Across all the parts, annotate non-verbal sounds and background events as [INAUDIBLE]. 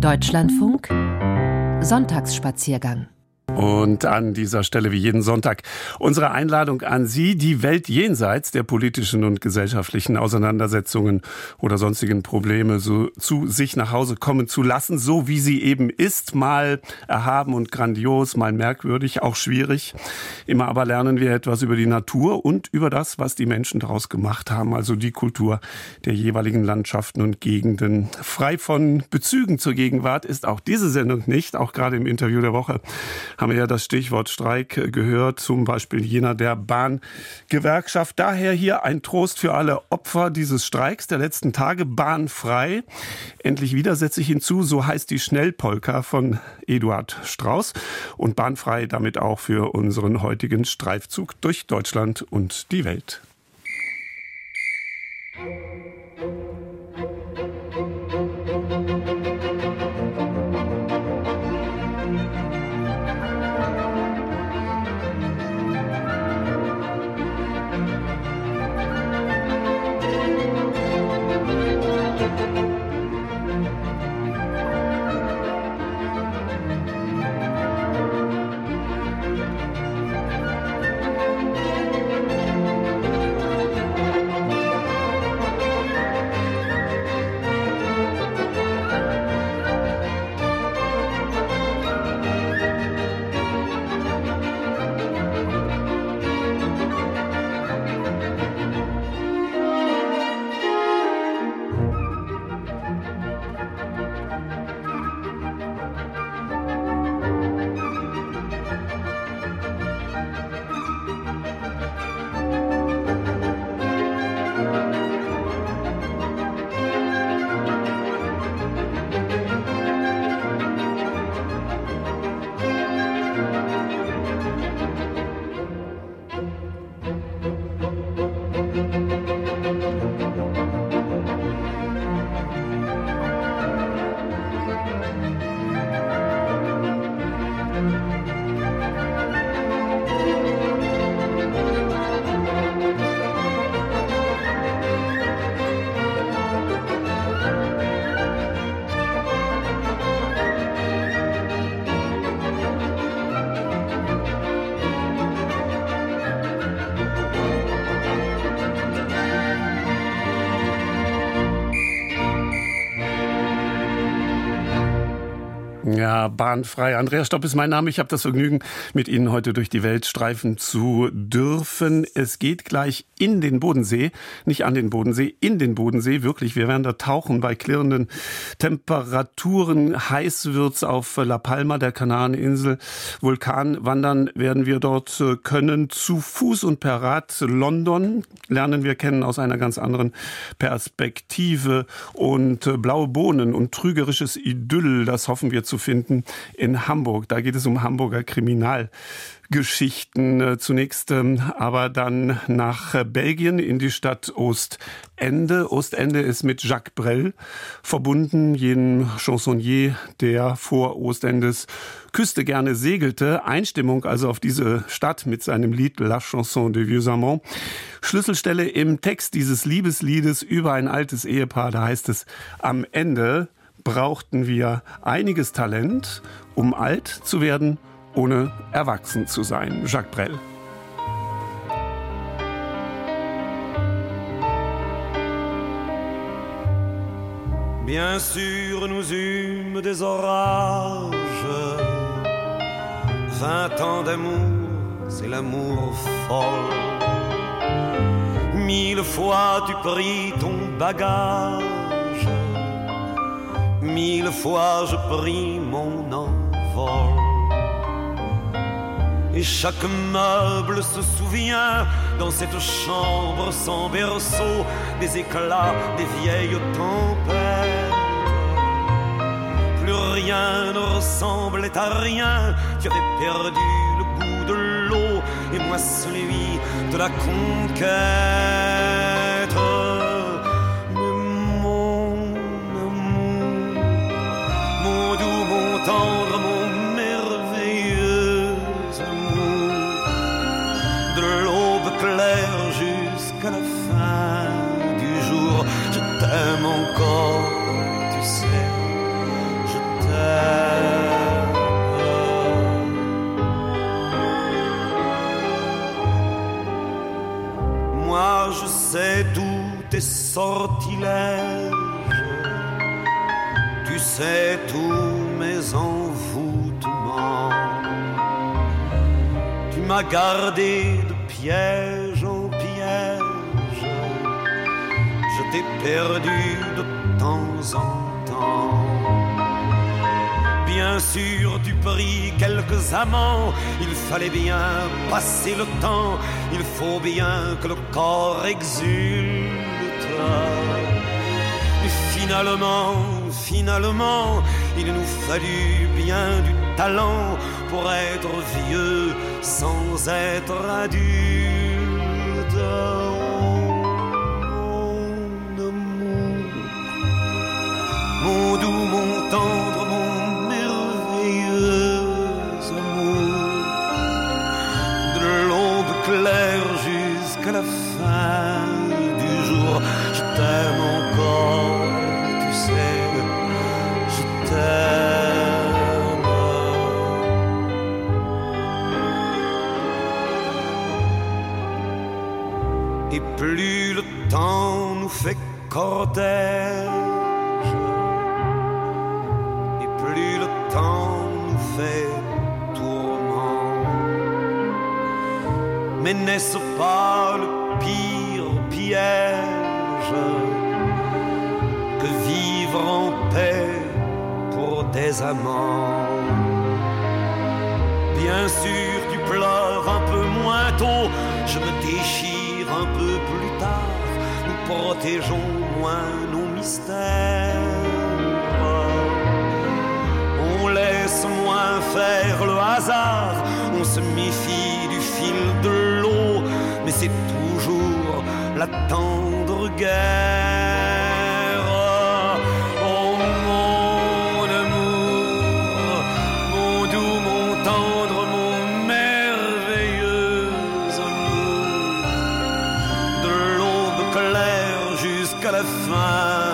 Deutschlandfunk. Sonntagsspaziergang und an dieser Stelle wie jeden Sonntag unsere Einladung an Sie, die Welt jenseits der politischen und gesellschaftlichen Auseinandersetzungen oder sonstigen Probleme so zu sich nach Hause kommen zu lassen, so wie sie eben ist, mal erhaben und grandios, mal merkwürdig, auch schwierig. Immer aber lernen wir etwas über die Natur und über das, was die Menschen daraus gemacht haben, also die Kultur der jeweiligen Landschaften und Gegenden. Frei von Bezügen zur Gegenwart ist auch diese Sendung nicht, auch gerade im Interview der Woche haben haben wir ja das Stichwort Streik gehört, zum Beispiel jener der Bahngewerkschaft. Daher hier ein Trost für alle Opfer dieses Streiks der letzten Tage. Bahnfrei. Endlich wieder setze ich hinzu, so heißt die Schnellpolka von Eduard Strauß. Und bahnfrei damit auch für unseren heutigen Streifzug durch Deutschland und die Welt. Bahnfrei. Andreas Stopp ist mein Name. Ich habe das Vergnügen, mit Ihnen heute durch die Welt streifen zu dürfen. Es geht gleich in den Bodensee, nicht an den Bodensee, in den Bodensee. Wirklich, wir werden da tauchen bei klirrenden Temperaturen. Heiß wird's auf La Palma, der Kanareninsel. Vulkan wandern werden wir dort äh, können. Zu Fuß und per Rad London lernen wir kennen aus einer ganz anderen Perspektive. Und äh, blaue Bohnen und trügerisches Idyll, das hoffen wir zu finden finden in Hamburg. Da geht es um Hamburger Kriminalgeschichten äh, zunächst, ähm, aber dann nach äh, Belgien in die Stadt Ostende. Ostende ist mit Jacques Brel verbunden, jenem Chansonnier, der vor Ostendes Küste gerne segelte. Einstimmung also auf diese Stadt mit seinem Lied La Chanson de Vieux Amants. Schlüsselstelle im Text dieses Liebesliedes über ein altes Ehepaar, da heißt es am Ende, brauchten wir einiges Talent, um alt zu werden, ohne erwachsen zu sein. Jacques Brel. Bien sûr, nous eûmes des orages. Vingt ans d'amour, c'est l'amour folle. Mille fois tu pris ton bagage Mille fois je pris mon envol. Et chaque meuble se souvient dans cette chambre sans berceau des éclats des vieilles tempêtes. Plus rien ne ressemblait à rien, tu avais perdu le goût de l'eau et moi celui de la conquête. mon merveilleux amour de l'aube claire jusqu'à la fin du jour. Je t'aime encore, tu sais, je t'aime. Moi je sais tous tes sortilèges, tu sais tout Gardé de piège en piège. Je t'ai perdu de temps en temps. Bien sûr, tu pris quelques amants. Il fallait bien passer le temps. Il faut bien que le corps exulte. Et finalement, finalement, il nous fallut bien du talent pour être vieux sans être adulte. Mon amour, mon doux, mon tendre, mon merveilleux amour, de l'aube claire jusqu'à la fin du jour, je t'aime encore, et plus le temps nous fait tourment. Mais n'est-ce pas protégeons moins nos mystères. On laisse moins faire le hasard, on se méfie du fil de l'eau, mais c'est toujours la tendre guerre. Jusqu'à la fin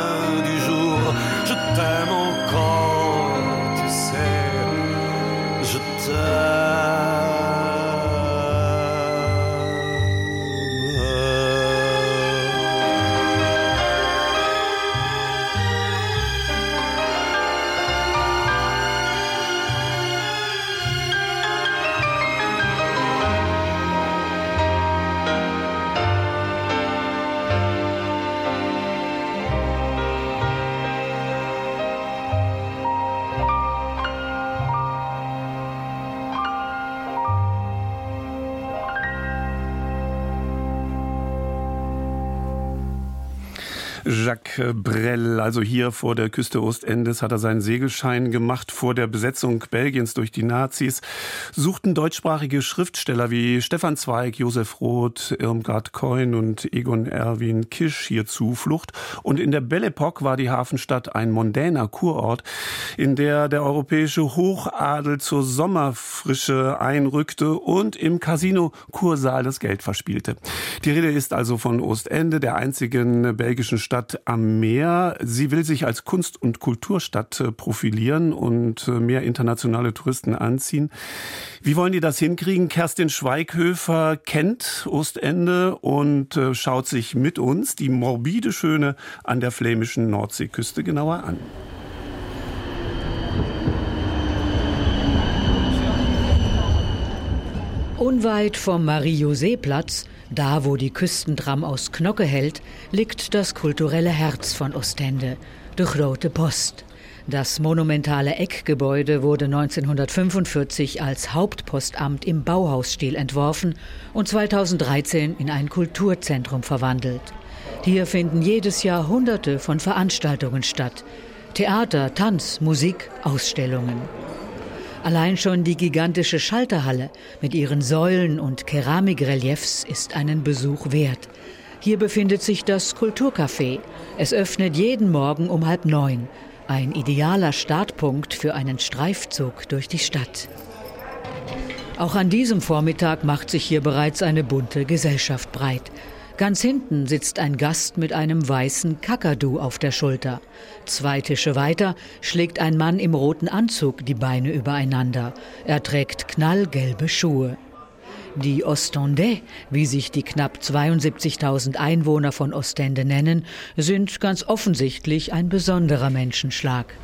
also hier vor der Küste Ostendes, hat er seinen Segelschein gemacht vor der Besetzung Belgiens durch die Nazis. Suchten deutschsprachige Schriftsteller wie Stefan Zweig, Josef Roth, Irmgard Keun und Egon Erwin Kisch hier Zuflucht. Und in der Belle Epoque war die Hafenstadt ein mondäner Kurort, in der der europäische Hochadel zur Sommerfrische einrückte und im Casino Kursaal das Geld verspielte. Die Rede ist also von Ostende, der einzigen belgischen Stadt am Meer. Sie will sich als Kunst- und Kulturstadt äh, profilieren und äh, mehr internationale Touristen anziehen. Wie wollen die das hinkriegen? Kerstin Schweighöfer kennt Ostende und äh, schaut sich mit uns die morbide Schöne an der flämischen Nordseeküste genauer an. Unweit vom Marie-José-Platz, da wo die Küstentram aus Knocke hält, liegt das kulturelle Herz von Ostende, die Grote Post. Das monumentale Eckgebäude wurde 1945 als Hauptpostamt im Bauhausstil entworfen und 2013 in ein Kulturzentrum verwandelt. Hier finden jedes Jahr Hunderte von Veranstaltungen statt. Theater, Tanz, Musik, Ausstellungen. Allein schon die gigantische Schalterhalle mit ihren Säulen und Keramikreliefs ist einen Besuch wert. Hier befindet sich das Kulturcafé. Es öffnet jeden Morgen um halb neun. Ein idealer Startpunkt für einen Streifzug durch die Stadt. Auch an diesem Vormittag macht sich hier bereits eine bunte Gesellschaft breit. Ganz hinten sitzt ein Gast mit einem weißen Kakadu auf der Schulter. Zwei Tische weiter schlägt ein Mann im roten Anzug die Beine übereinander. Er trägt knallgelbe Schuhe. Die Ostendais, wie sich die knapp 72.000 Einwohner von Ostende nennen, sind ganz offensichtlich ein besonderer Menschenschlag.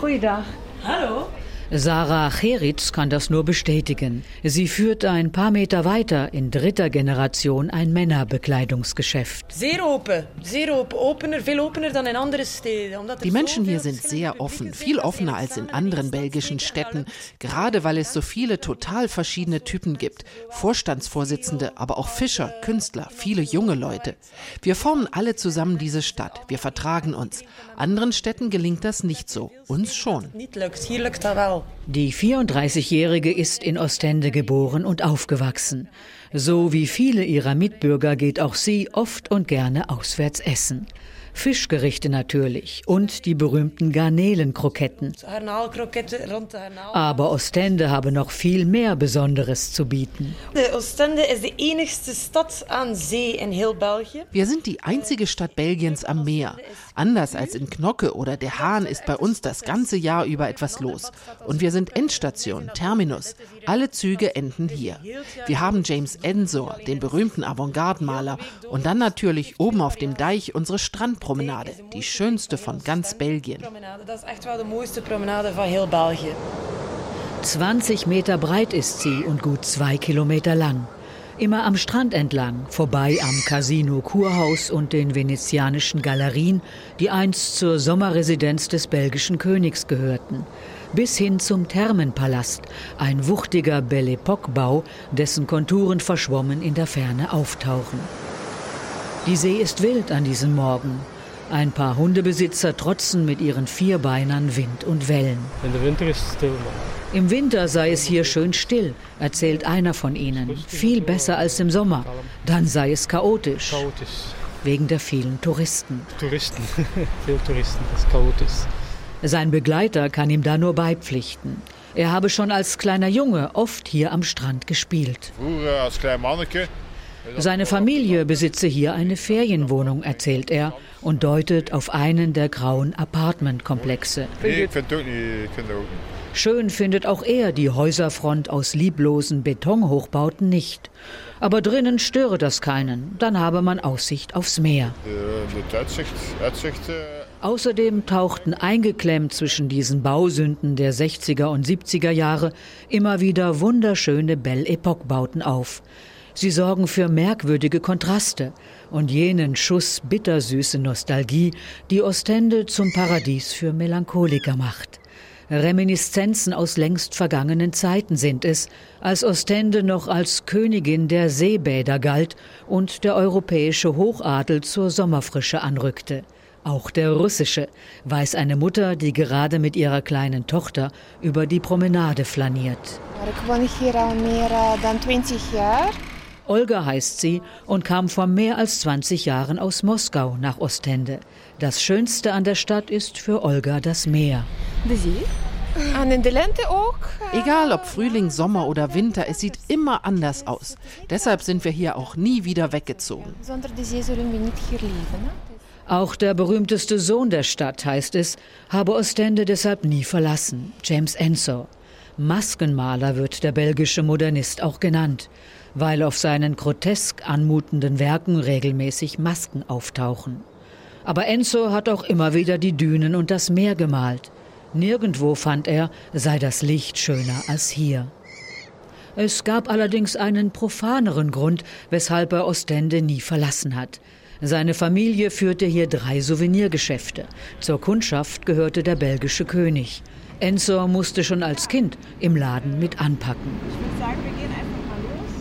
Goeiedag. Hallo. Sarah Cheritz kann das nur bestätigen. Sie führt ein paar Meter weiter in dritter Generation ein Männerbekleidungsgeschäft. Sehr open, sehr open, opener, viel opener dan in andere Städten. Die Menschen hier sind sehr offen, viel offener als in anderen belgischen Städten, gerade weil es so viele total verschiedene Typen gibt. Vorstandsvorsitzende, aber auch Fischer, Künstler, viele junge Leute. Wir formen alle zusammen diese Stadt. Wir vertragen uns. Anderen Städten gelingt das nicht so. Uns schon. Hier lukt dat wel. Die 34-Jährige ist in Ostende geboren und aufgewachsen. So wie viele ihrer Mitbürger geht auch sie oft und gerne auswärts essen. Fischgerichte natürlich und die berühmten Garnelenkroketten. Aber Ostende habe noch viel mehr Besonderes zu bieten. De Oostende is de enigste stad aan zee in heel België. Wir sind die einzige Stadt Belgiens am Meer. Anders als in Knocke oder Der Hahn ist bei uns das ganze Jahr über etwas los. Und wir sind Endstation, Terminus. Alle Züge enden hier. Wir haben James Ensor, den berühmten Avantgarde-Maler. Und dann natürlich oben auf dem Deich unsere Strandpromenade, die schönste von ganz Belgien. Promenade, dat is echt wel de mooiste promenade van heel België. 20 Meter breit ist sie und gut zwei Kilometer lang. Immer am Strand entlang, vorbei am Casino Kurhaus und den venezianischen Galerien, die einst zur Sommerresidenz des belgischen Königs gehörten. Bis hin zum Thermenpalast, ein wuchtiger Belle Epoque-Bau, dessen Konturen verschwommen in der Ferne auftauchen. Die See ist wild an diesem Morgen. Ein paar Hundebesitzer trotzen mit ihren Vierbeinern Wind und Wellen. In de winter is het stil. Im Winter sei es hier schön still, erzählt einer von ihnen. Viel besser als im Sommer. Dann sei es chaotisch, Chaotisch. wegen der vielen Touristen. Toeristen. [LAUGHS] Veel toeristen. Dat is chaotisch. Sein Begleiter kann ihm da nur beipflichten. Er habe schon als kleiner Junge oft hier am Strand gespielt. Vroeger als klein manneke. Seine Familie besitze hier eine Ferienwohnung, erzählt er und deutet auf einen der grauen Apartmentkomplexe. Schön findet auch er die Häuserfront aus lieblosen Betonhochbauten nicht. Aber drinnen störe das keinen, dann habe man Aussicht aufs Meer. Außerdem tauchten eingeklemmt zwischen diesen Bausünden der 60er und 70er Jahre immer wieder wunderschöne Belle Epoque-Bauten auf. Sie sorgen für merkwürdige Kontraste und jenen Schuss bittersüße Nostalgie, die Ostende zum Paradies für Melancholiker macht. Reminiszenzen aus längst vergangenen Zeiten sind es, als Ostende noch als Königin der Seebäder galt und der europäische Hochadel zur Sommerfrische anrückte. Auch der russische, weiß eine Mutter, die gerade mit ihrer kleinen Tochter über die Promenade flaniert. Ik woon hier al meer eh, dan 20 jaar. Olga heißt sie und kam vor mehr als 20 Jahren aus Moskau nach Ostende. Das Schönste an der Stadt ist für Olga das Meer. Egal ob Frühling, Sommer oder Winter, es sieht immer anders aus. Deshalb sind wir hier auch nie wieder weggezogen. Hè? Auch der berühmteste Sohn der Stadt, heißt es, habe Ostende deshalb nie verlassen, James Ensor. Maskenmaler wird der belgische Modernist auch genannt, weil auf seinen grotesk anmutenden Werken regelmäßig Masken auftauchen. Aber Ensor hat auch immer wieder die Dünen und das Meer gemalt. Nirgendwo fand er, sei das Licht schöner als hier. Es gab allerdings einen profaneren Grund, weshalb er Ostende nie verlassen hat. Seine Familie führte hier drei Souvenirgeschäfte. Zur Kundschaft gehörte der belgische König. Ensor musste schon als Kind im Laden mit anpacken.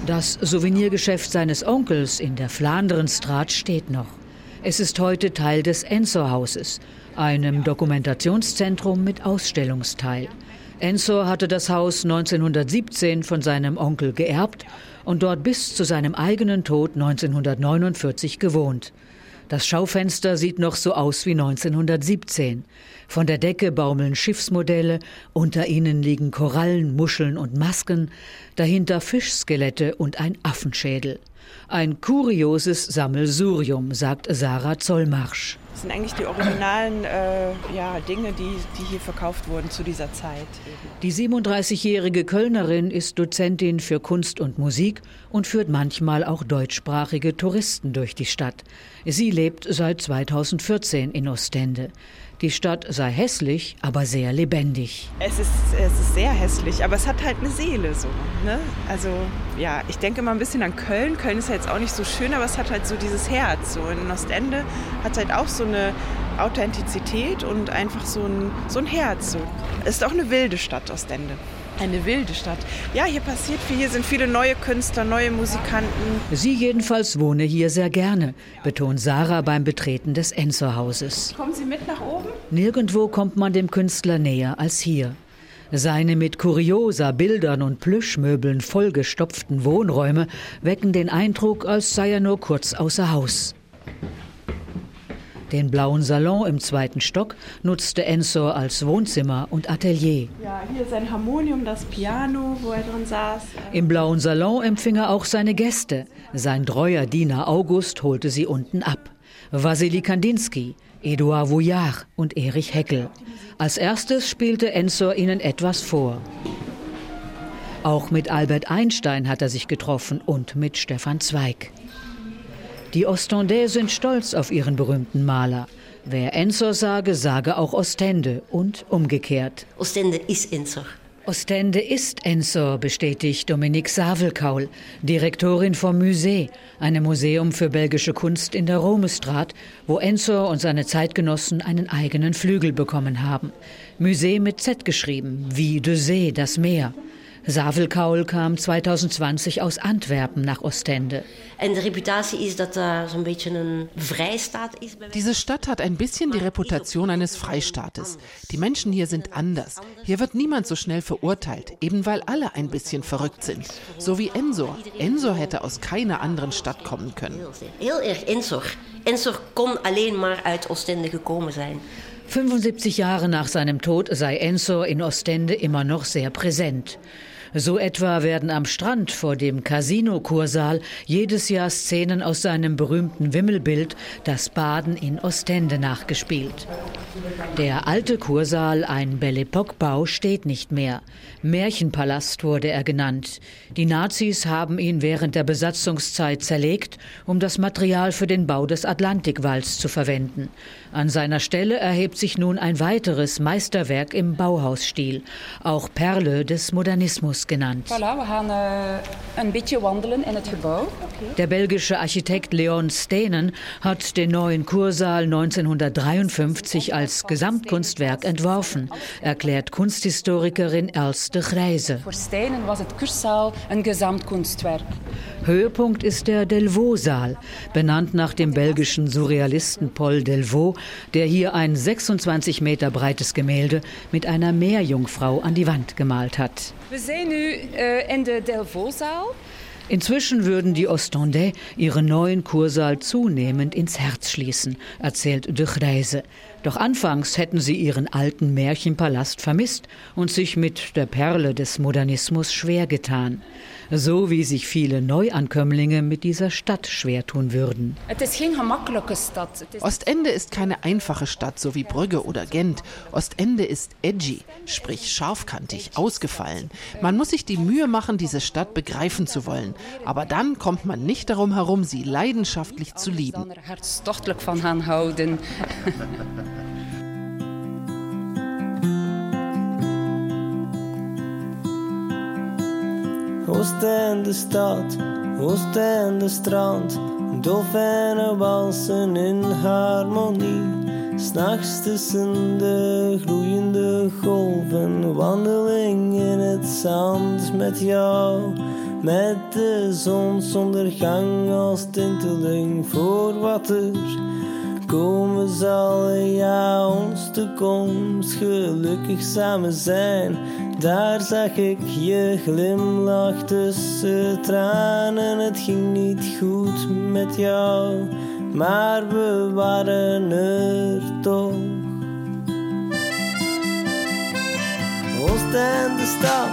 Das Souvenirgeschäft seines Onkels in der Flanderenstraat steht noch. Es ist heute Teil des Ensor-Hauses, einem Dokumentationszentrum mit Ausstellungsteil. Ensor hatte das Haus 1917 von seinem Onkel geerbt und dort bis zu seinem eigenen Tod 1949 gewohnt. Das Schaufenster sieht noch so aus wie 1917. Von der Decke baumeln Schiffsmodelle, unter ihnen liegen Korallen, Muscheln und Masken, dahinter Fischskelette und ein Affenschädel. Ein kurioses Sammelsurium, sagt Sarah Zollmarsch. Das sind eigentlich die originalen äh, ja, Dinge, die, die hier verkauft wurden zu dieser Zeit. Die 37-jährige Kölnerin ist Dozentin für Kunst und Musik und führt manchmal auch deutschsprachige Touristen durch die Stadt. Sie lebt seit 2014 in Ostende. Die Stadt sei hässlich, aber sehr lebendig. Es ist, es ist sehr hässlich, aber es hat halt eine Seele so. Ne? Also ja, ich denke mal ein bisschen an Köln. Köln ist ja jetzt auch nicht so schön, aber es hat halt so dieses Herz. So in Ostende hat es halt auch so eine Authentizität und einfach so ein, so ein Herz. So. Es ist auch eine wilde Stadt, Ostende. Eine wilde Stadt. Ja, hier passiert viel. Hier sind viele neue Künstler, neue Musikanten. Sie jedenfalls wohne hier sehr gerne, betont Sarah beim Betreten des Enzor-Hauses. Kommen Sie mit nach oben? Nirgendwo kommt man dem Künstler näher als hier. Seine mit Kuriosa, Bildern und Plüschmöbeln vollgestopften Wohnräume wecken den Eindruck, als sei er nur kurz außer Haus. Den blauen Salon im zweiten Stock nutzte Ensor als Wohnzimmer und Atelier. Ja, hier sein Harmonium, das Piano, wo er drin saß. Im blauen Salon empfing er auch seine Gäste. Sein treuer Diener August holte sie unten ab. Wassili Kandinsky, Eduard Vouillard und Erich Heckel. Als erstes spielte Ensor ihnen etwas vor. Auch mit Albert Einstein hat er sich getroffen und mit Stefan Zweig. Die Ostendais sind stolz auf ihren berühmten Maler. Wer Ensor sage, sage auch Ostende und umgekehrt. Ostende ist Ensor. Ostende ist Ensor, bestätigt Dominique Savelkaul, Direktorin vom Musée, einem Museum für belgische Kunst in der Romestraat, wo Ensor und seine Zeitgenossen einen eigenen Flügel bekommen haben. Musée mit Z geschrieben, wie de See, das Meer. Savelkaul kam 2020 aus Antwerpen nach Ostende. Diese Stadt hat ein bisschen die Reputation eines Freistaates. Die Menschen hier sind anders. Hier wird niemand so schnell verurteilt, eben weil alle ein bisschen verrückt sind. So wie Ensor. Ensor hätte aus keiner anderen Stadt kommen können. Heel erg Ensor. Ensor kon alleen maar uit Ostende gekomen zijn. 75 Jahre nach seinem Tod sei Ensor in Ostende immer noch sehr präsent. So etwa werden am Strand vor dem Casino-Kursaal jedes Jahr Szenen aus seinem berühmten Wimmelbild Das Baden in Ostende nachgespielt. Der alte Kursaal, ein Belle Epoque-Bau, steht nicht mehr. Märchenpalast wurde er genannt. Die Nazis haben ihn während der Besatzungszeit zerlegt, um das Material für den Bau des Atlantikwalls zu verwenden. An seiner Stelle erhebt sich nun ein weiteres Meisterwerk im Bauhausstil, auch Perle des Modernismus genannt. Voilà, gaan in het gebouw. Der belgische Architekt Leon Stenen hat den neuen Kursaal 1953 als Gesamtkunstwerk entworfen, erklärt Kunsthistorikerin Elste Grijze. Voor Stenen was het kurszaal een gesamtkunstwerk. Höhepunkt ist der Delvaux-Saal, benannt nach dem belgischen Surrealisten Paul Delvaux, der hier ein 26 Meter breites Gemälde mit einer Meerjungfrau an die Wand gemalt hat. We zijn nu uh, in de Delvaux-zaal. Inzwischen würden die Ostendais ihren neuen Kursaal zunehmend ins Herz schließen, erzählt de Grijze. Doch anfangs hätten sie ihren alten Märchenpalast vermisst und sich mit der Perle des Modernismus schwer getan. So wie sich viele Neuankömmlinge mit dieser Stadt schwer tun würden. Ostende ist keine einfache Stadt, so wie Brügge oder Gent. Ostende ist edgy, sprich scharfkantig, ausgefallen. Man muss sich die Mühe machen, diese Stadt begreifen zu wollen. Aber dann kommt man nicht darum herum, sie leidenschaftlich zu lieben. [LAUGHS] dan er hartstochtelijk van gaan houden. Oostende stad, Oostende strand. Dolfijnen walsen in harmonie. S'nachts tussen de gloeiende golven. Wandeling in het zand met jou. Met de zonsondergang als tinteling voor water. Komen zal ja ons toekomst gelukkig samen zijn. Daar zag ik je glimlach tussen tranen. Het ging niet goed met jou, maar we waren er toch. Oost en de stad,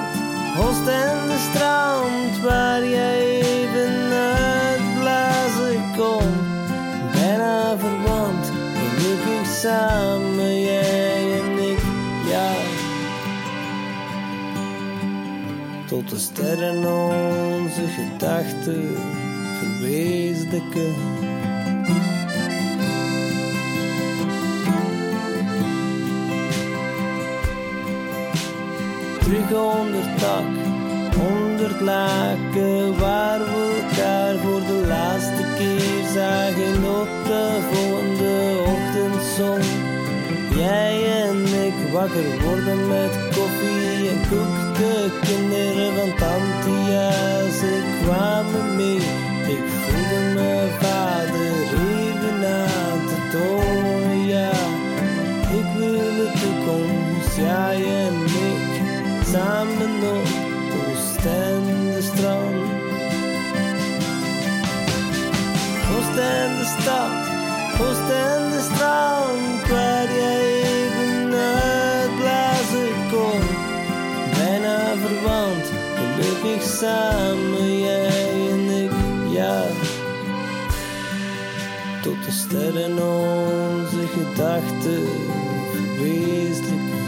Oost en de strand, waar jij even uitblazen kon. Bijna verwant, geluk samen, Tot de sterren onze gedachten verwezenlijken. Terug onder tak, onder laken, waar we elkaar voor de laatste keer zagen op de volgende ochtendzon. Jij en ik wakker worden met koffie en koek keukenmuur, want van Jaas, ze kwamen mee. Ik voelde mijn vader even aan te tonen, ja. Ik wil de toekomst, jij en ik, samen op Oost en de strand. Oost en stad, strand. Samen, jij en ik, ja. Tot de sterren onze gedachten verwezenlijken.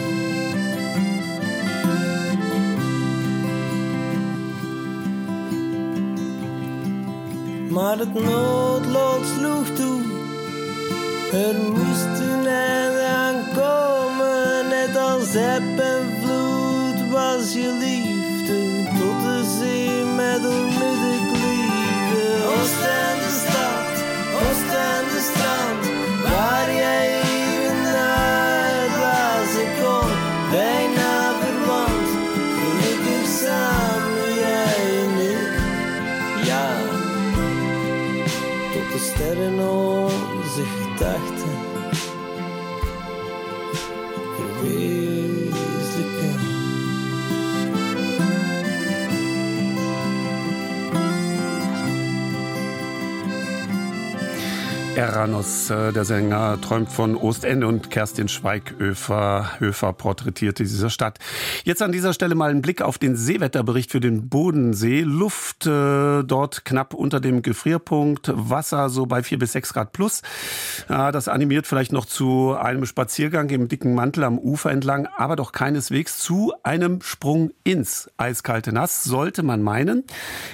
Maar het noodlot sloeg toe. Er moest een einde aankomen, net als eb en vloed was je liefde. De sterren Eranos, äh, der Sänger, träumt von Ostende und Kerstin Schweighöfer Höfer porträtierte diese Stadt. Jetzt an dieser Stelle mal ein Blick auf den Seewetterbericht für den Bodensee. Luft äh, dort knapp unter dem Gefrierpunkt, Wasser so bei vier bis sechs Grad plus. Ja, das animiert vielleicht noch zu einem Spaziergang im dicken Mantel am Ufer entlang, aber doch keineswegs zu einem Sprung ins eiskalte Nass, sollte man meinen.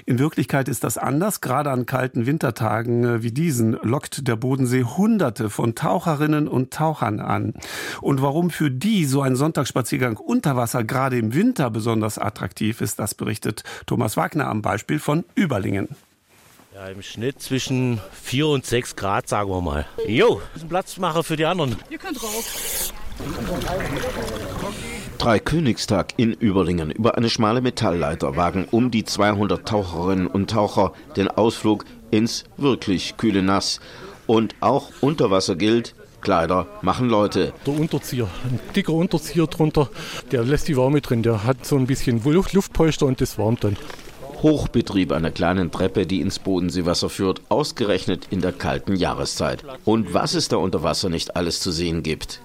In Wirklichkeit ist das anders. Gerade an kalten Wintertagen äh, wie diesen lockt der Bodensee Hunderte von Taucherinnen und Tauchern an. Und warum für die so ein Sonntagsspaziergang unter Wasser gerade im Winter besonders attraktiv ist, das berichtet Thomas Wagner am Beispiel von Überlingen. Ja, im Schnitt zwischen 4 und 6 Grad, sagen wir mal. Jo, ein Platzmacher für die anderen. Ihr könnt rauf. Dreikönigstag in Überlingen. Über eine schmale Metallleiter wagen um die 200 Taucherinnen und Taucher den Ausflug ins wirklich kühle Nass. Und auch unter Wasser gilt, Kleider machen Leute. Der Unterzieher, ein dicker Unterzieher drunter, der lässt die Wärme drin. Der hat so ein bisschen Luft, Luftpolster und das wärmt dann. Hochbetrieb einer kleinen Treppe, die ins Bodenseewasser führt, ausgerechnet in der kalten Jahreszeit. Und was es da unter Wasser nicht alles zu sehen gibt.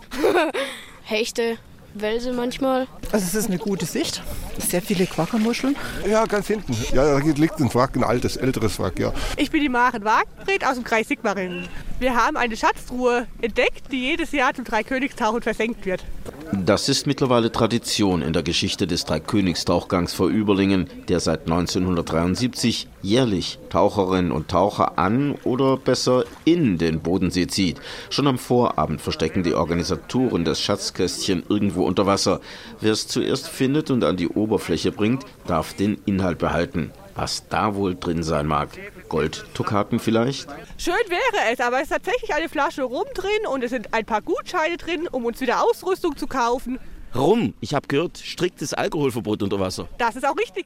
[LAUGHS] Hechte, Welse manchmal. Also es ist eine gute Sicht. Sehr viele Quackermuscheln. Ja, ganz hinten. Ja, da liegt ein Wrack, ein altes, älteres Wrack, ja. Ich bin die Maren Wagenfried aus dem Kreis Sigmaringen. Wir haben eine Schatztruhe entdeckt, die jedes Jahr zum Dreikönigstauchen versenkt wird. Das ist mittlerweile Tradition in der Geschichte des Dreikönigstauchgangs vor Überlingen, der seit 1973 jährlich Taucherinnen und Taucher an oder besser in den Bodensee zieht. Schon am Vorabend verstecken die Organisatoren das Schatzkästchen irgendwo unter Wasser. Wer es zuerst findet und an die Oberfläche bringt, darf den Inhalt behalten. Was da wohl drin sein mag. Goldtokaten vielleicht? Schön wäre es, aber es ist tatsächlich eine Flasche Rum drin und es sind ein paar Gutscheine drin, um uns wieder Ausrüstung zu kaufen. Rum, ich habe gehört, striktes Alkoholverbot unter Wasser. Das ist auch richtig.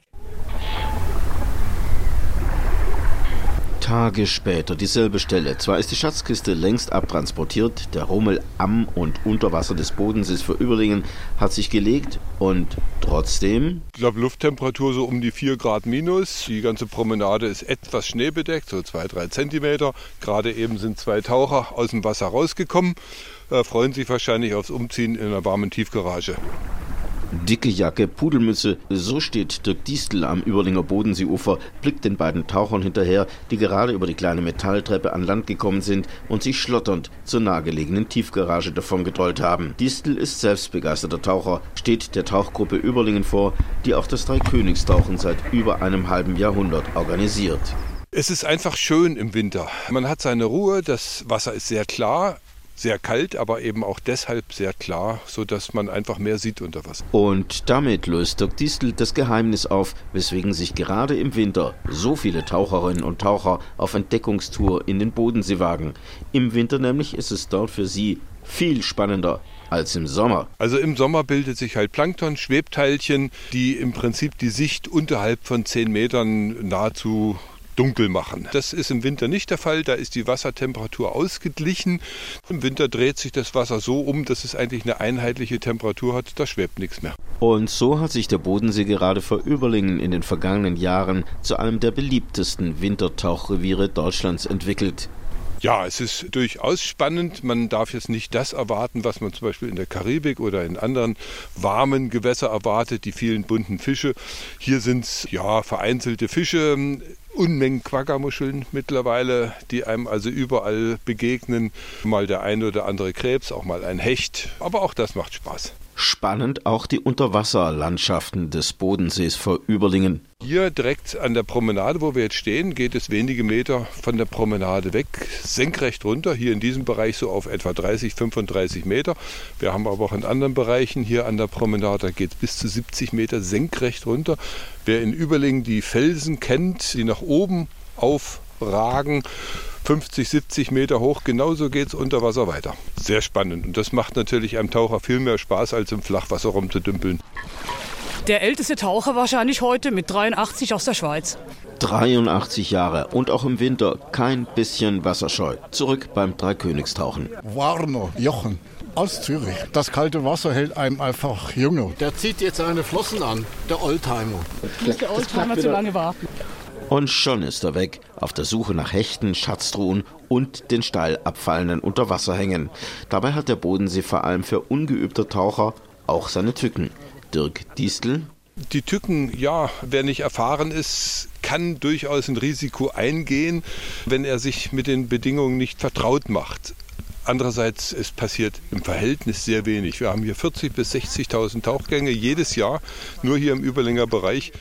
Tage später dieselbe Stelle. Zwar ist die Schatzkiste längst abtransportiert, der Rummel am und unter Wasser des Bodensees für Überlingen hat sich gelegt und trotzdem. Ich glaube, Lufttemperatur so um die 4 Grad minus. Die ganze Promenade ist etwas schneebedeckt, so 2, 3 Zentimeter. Gerade eben sind zwei Taucher aus dem Wasser rausgekommen, äh, freuen sich wahrscheinlich aufs Umziehen in einer warmen Tiefgarage. Dicke Jacke, Pudelmütze, so steht Dirk Distel am Überlinger Bodenseeufer, blickt den beiden Tauchern hinterher, die gerade über die kleine Metalltreppe an Land gekommen sind und sich schlotternd zur nahegelegenen Tiefgarage davongedrollt haben. Distel ist selbst begeisterter Taucher, steht der Tauchgruppe Überlingen vor, die auch das Dreikönigstauchen seit über einem halben Jahrhundert organisiert. Es ist einfach schön im Winter. Man hat seine Ruhe, das Wasser ist sehr klar, sehr kalt, aber eben auch deshalb sehr klar, sodass man einfach mehr sieht unter Wasser. Und damit löst Dirk Distel das Geheimnis auf, weswegen sich gerade im Winter so viele Taucherinnen und Taucher auf Entdeckungstour in den Bodensee wagen. Im Winter nämlich ist es dort für sie viel spannender als im Sommer. Also im Sommer bildet sich halt Plankton, Schwebteilchen, die im Prinzip die Sicht unterhalb von 10 Metern nahezu dunkel machen. Das ist im Winter nicht der Fall, da ist die Wassertemperatur ausgeglichen. Im Winter dreht sich das Wasser so um, dass es eigentlich eine einheitliche Temperatur hat, da schwebt nichts mehr. Und so hat sich der Bodensee gerade vor Überlingen in den vergangenen Jahren zu einem der beliebtesten Wintertauchreviere Deutschlands entwickelt. Ja, es ist durchaus spannend. Man darf jetzt nicht das erwarten, was man zum Beispiel in der Karibik oder in anderen warmen Gewässern erwartet, die vielen bunten Fische. Hier sind es ja vereinzelte Fische, Unmengen Quaggermuscheln mittlerweile, die einem also überall begegnen. Mal der eine oder andere Krebs, auch mal ein Hecht. Aber auch das macht Spaß. Spannend auch die Unterwasserlandschaften des Bodensees vor Überlingen. Hier direkt an der Promenade, wo wir jetzt stehen, geht es wenige Meter von der Promenade weg, senkrecht runter. Hier in diesem Bereich so auf etwa 30, 35 Meter. Wir haben aber auch in anderen Bereichen hier an der Promenade, geht es bis zu 70 Meter senkrecht runter. Wer in Überlingen die Felsen kennt, die nach oben aufragen, 50, 70 Meter hoch. Genauso geht es unter Wasser weiter. Sehr spannend. Und das macht natürlich einem Taucher viel mehr Spaß, als im Flachwasser rumzudümpeln. Der älteste Taucher wahrscheinlich heute mit 83 aus der Schweiz. 83 Jahre und auch im Winter kein bisschen wasserscheu. Zurück beim Dreikönigstauchen. Warner Jochen aus Zürich. Das kalte Wasser hält einem einfach jünger. Der zieht jetzt seine Flossen an, der Oldtimer. Muss der Oldtimer zu lange warten. Und schon ist er weg, auf der Suche nach Hechten, Schatztruhen und den steil abfallenden Unterwasserhängen. Dabei hat der Bodensee vor allem für ungeübte Taucher auch seine Tücken. Dirk Distel. Die Tücken, ja, wer nicht erfahren ist, kann durchaus ein Risiko eingehen, wenn er sich mit den Bedingungen nicht vertraut macht. Andererseits, es passiert im Verhältnis sehr wenig. Wir haben hier 40.000 bis 60.000 Tauchgänge jedes Jahr, nur hier im Überlinger Bereich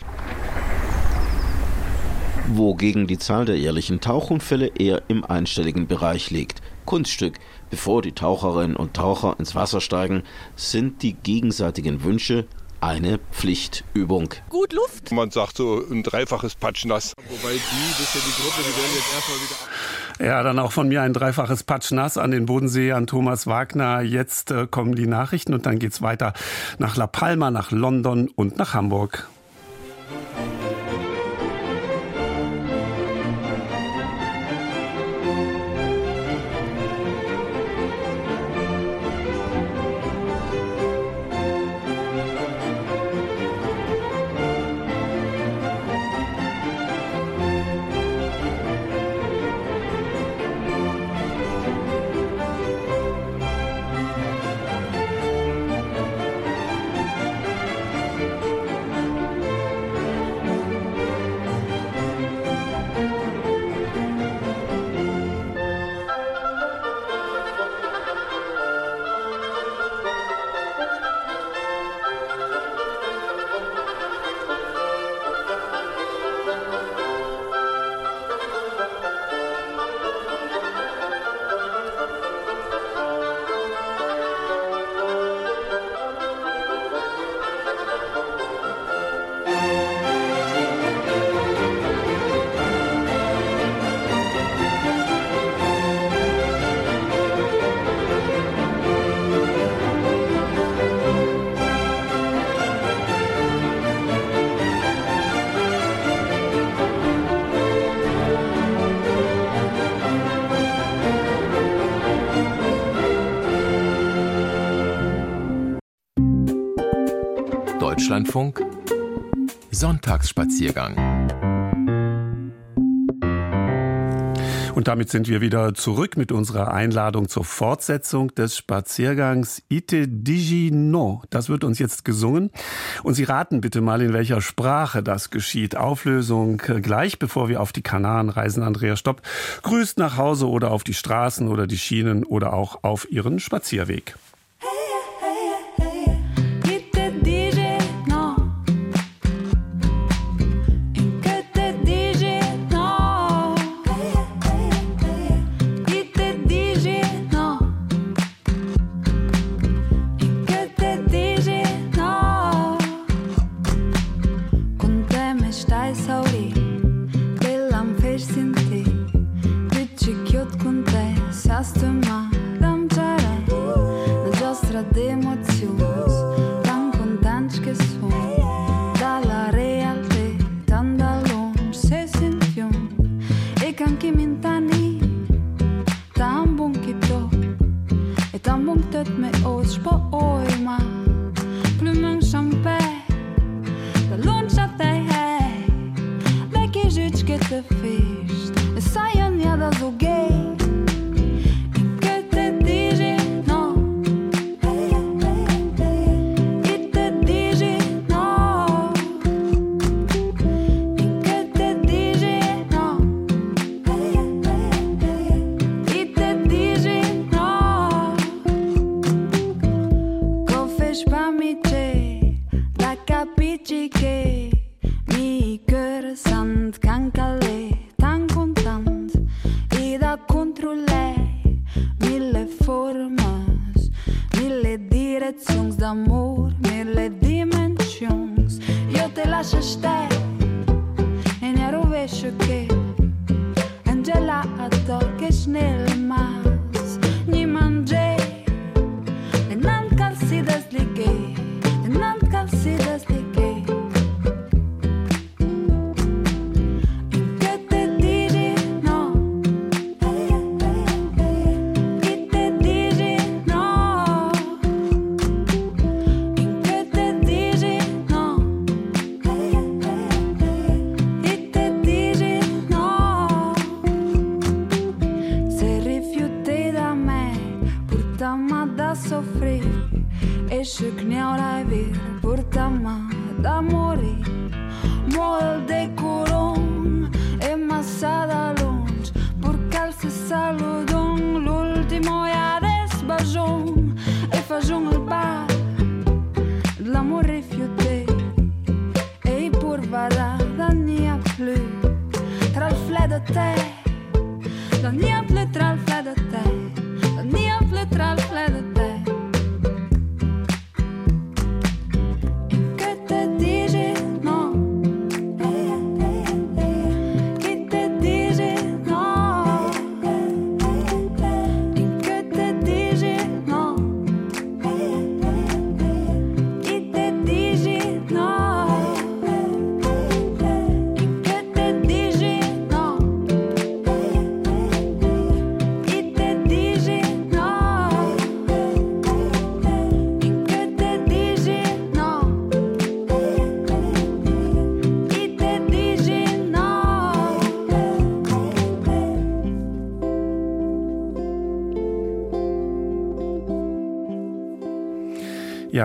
wogegen die Zahl der jährlichen Tauchunfälle eher im einstelligen Bereich liegt. Kunststück, bevor die Taucherinnen und Taucher ins Wasser steigen, sind die gegenseitigen Wünsche eine Pflichtübung. Gut Luft. Man sagt so ein dreifaches Patschnass. Wobei die, das ist ja die Gruppe, die werden jetzt erstmal wieder. Ja, dann auch von mir ein dreifaches Patschnass an den Bodensee, an Thomas Wagner. Jetzt äh, kommen die Nachrichten und dann geht's weiter nach La Palma, nach London und nach Hamburg. Deutschlandfunk Sonntagsspaziergang Und damit sind wir wieder zurück mit unserer Einladung zur Fortsetzung des Spaziergangs Ite Digi No. Das wird uns jetzt gesungen. Und Sie raten bitte mal, in welcher Sprache das geschieht. Auflösung gleich, bevor wir auf die Kanaren reisen. Andrea Stopp grüßt nach Hause oder auf die Straßen oder die Schienen oder auch auf Ihren Spazierweg.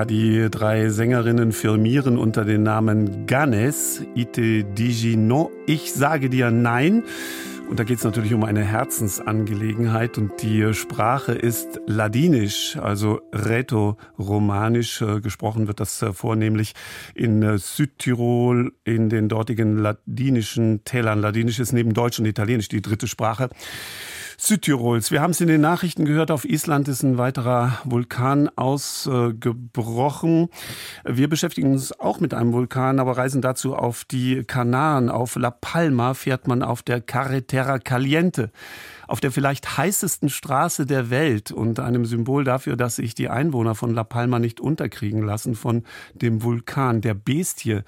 Ja, die drei Sängerinnen firmieren unter dem Namen Ganes, Ite Digino. Ich sage dir Nein. Und da geht es natürlich um eine Herzensangelegenheit und die Sprache ist Ladinisch, also Rätoromanisch. Äh, gesprochen wird das äh, vornehmlich in äh, Südtirol, in den dortigen ladinischen Tälern. Ladinisch ist neben Deutsch und Italienisch die dritte Sprache. Südtirols. Wir haben es in den Nachrichten gehört, auf Island ist ein weiterer Vulkan ausgebrochen. Wir beschäftigen uns auch mit einem Vulkan, aber reisen dazu auf die Kanaren. Auf La Palma fährt man auf der Carretera Caliente auf der vielleicht heißesten Straße der Welt und einem Symbol dafür, dass sich die Einwohner von La Palma nicht unterkriegen lassen von dem Vulkan, der Bestie,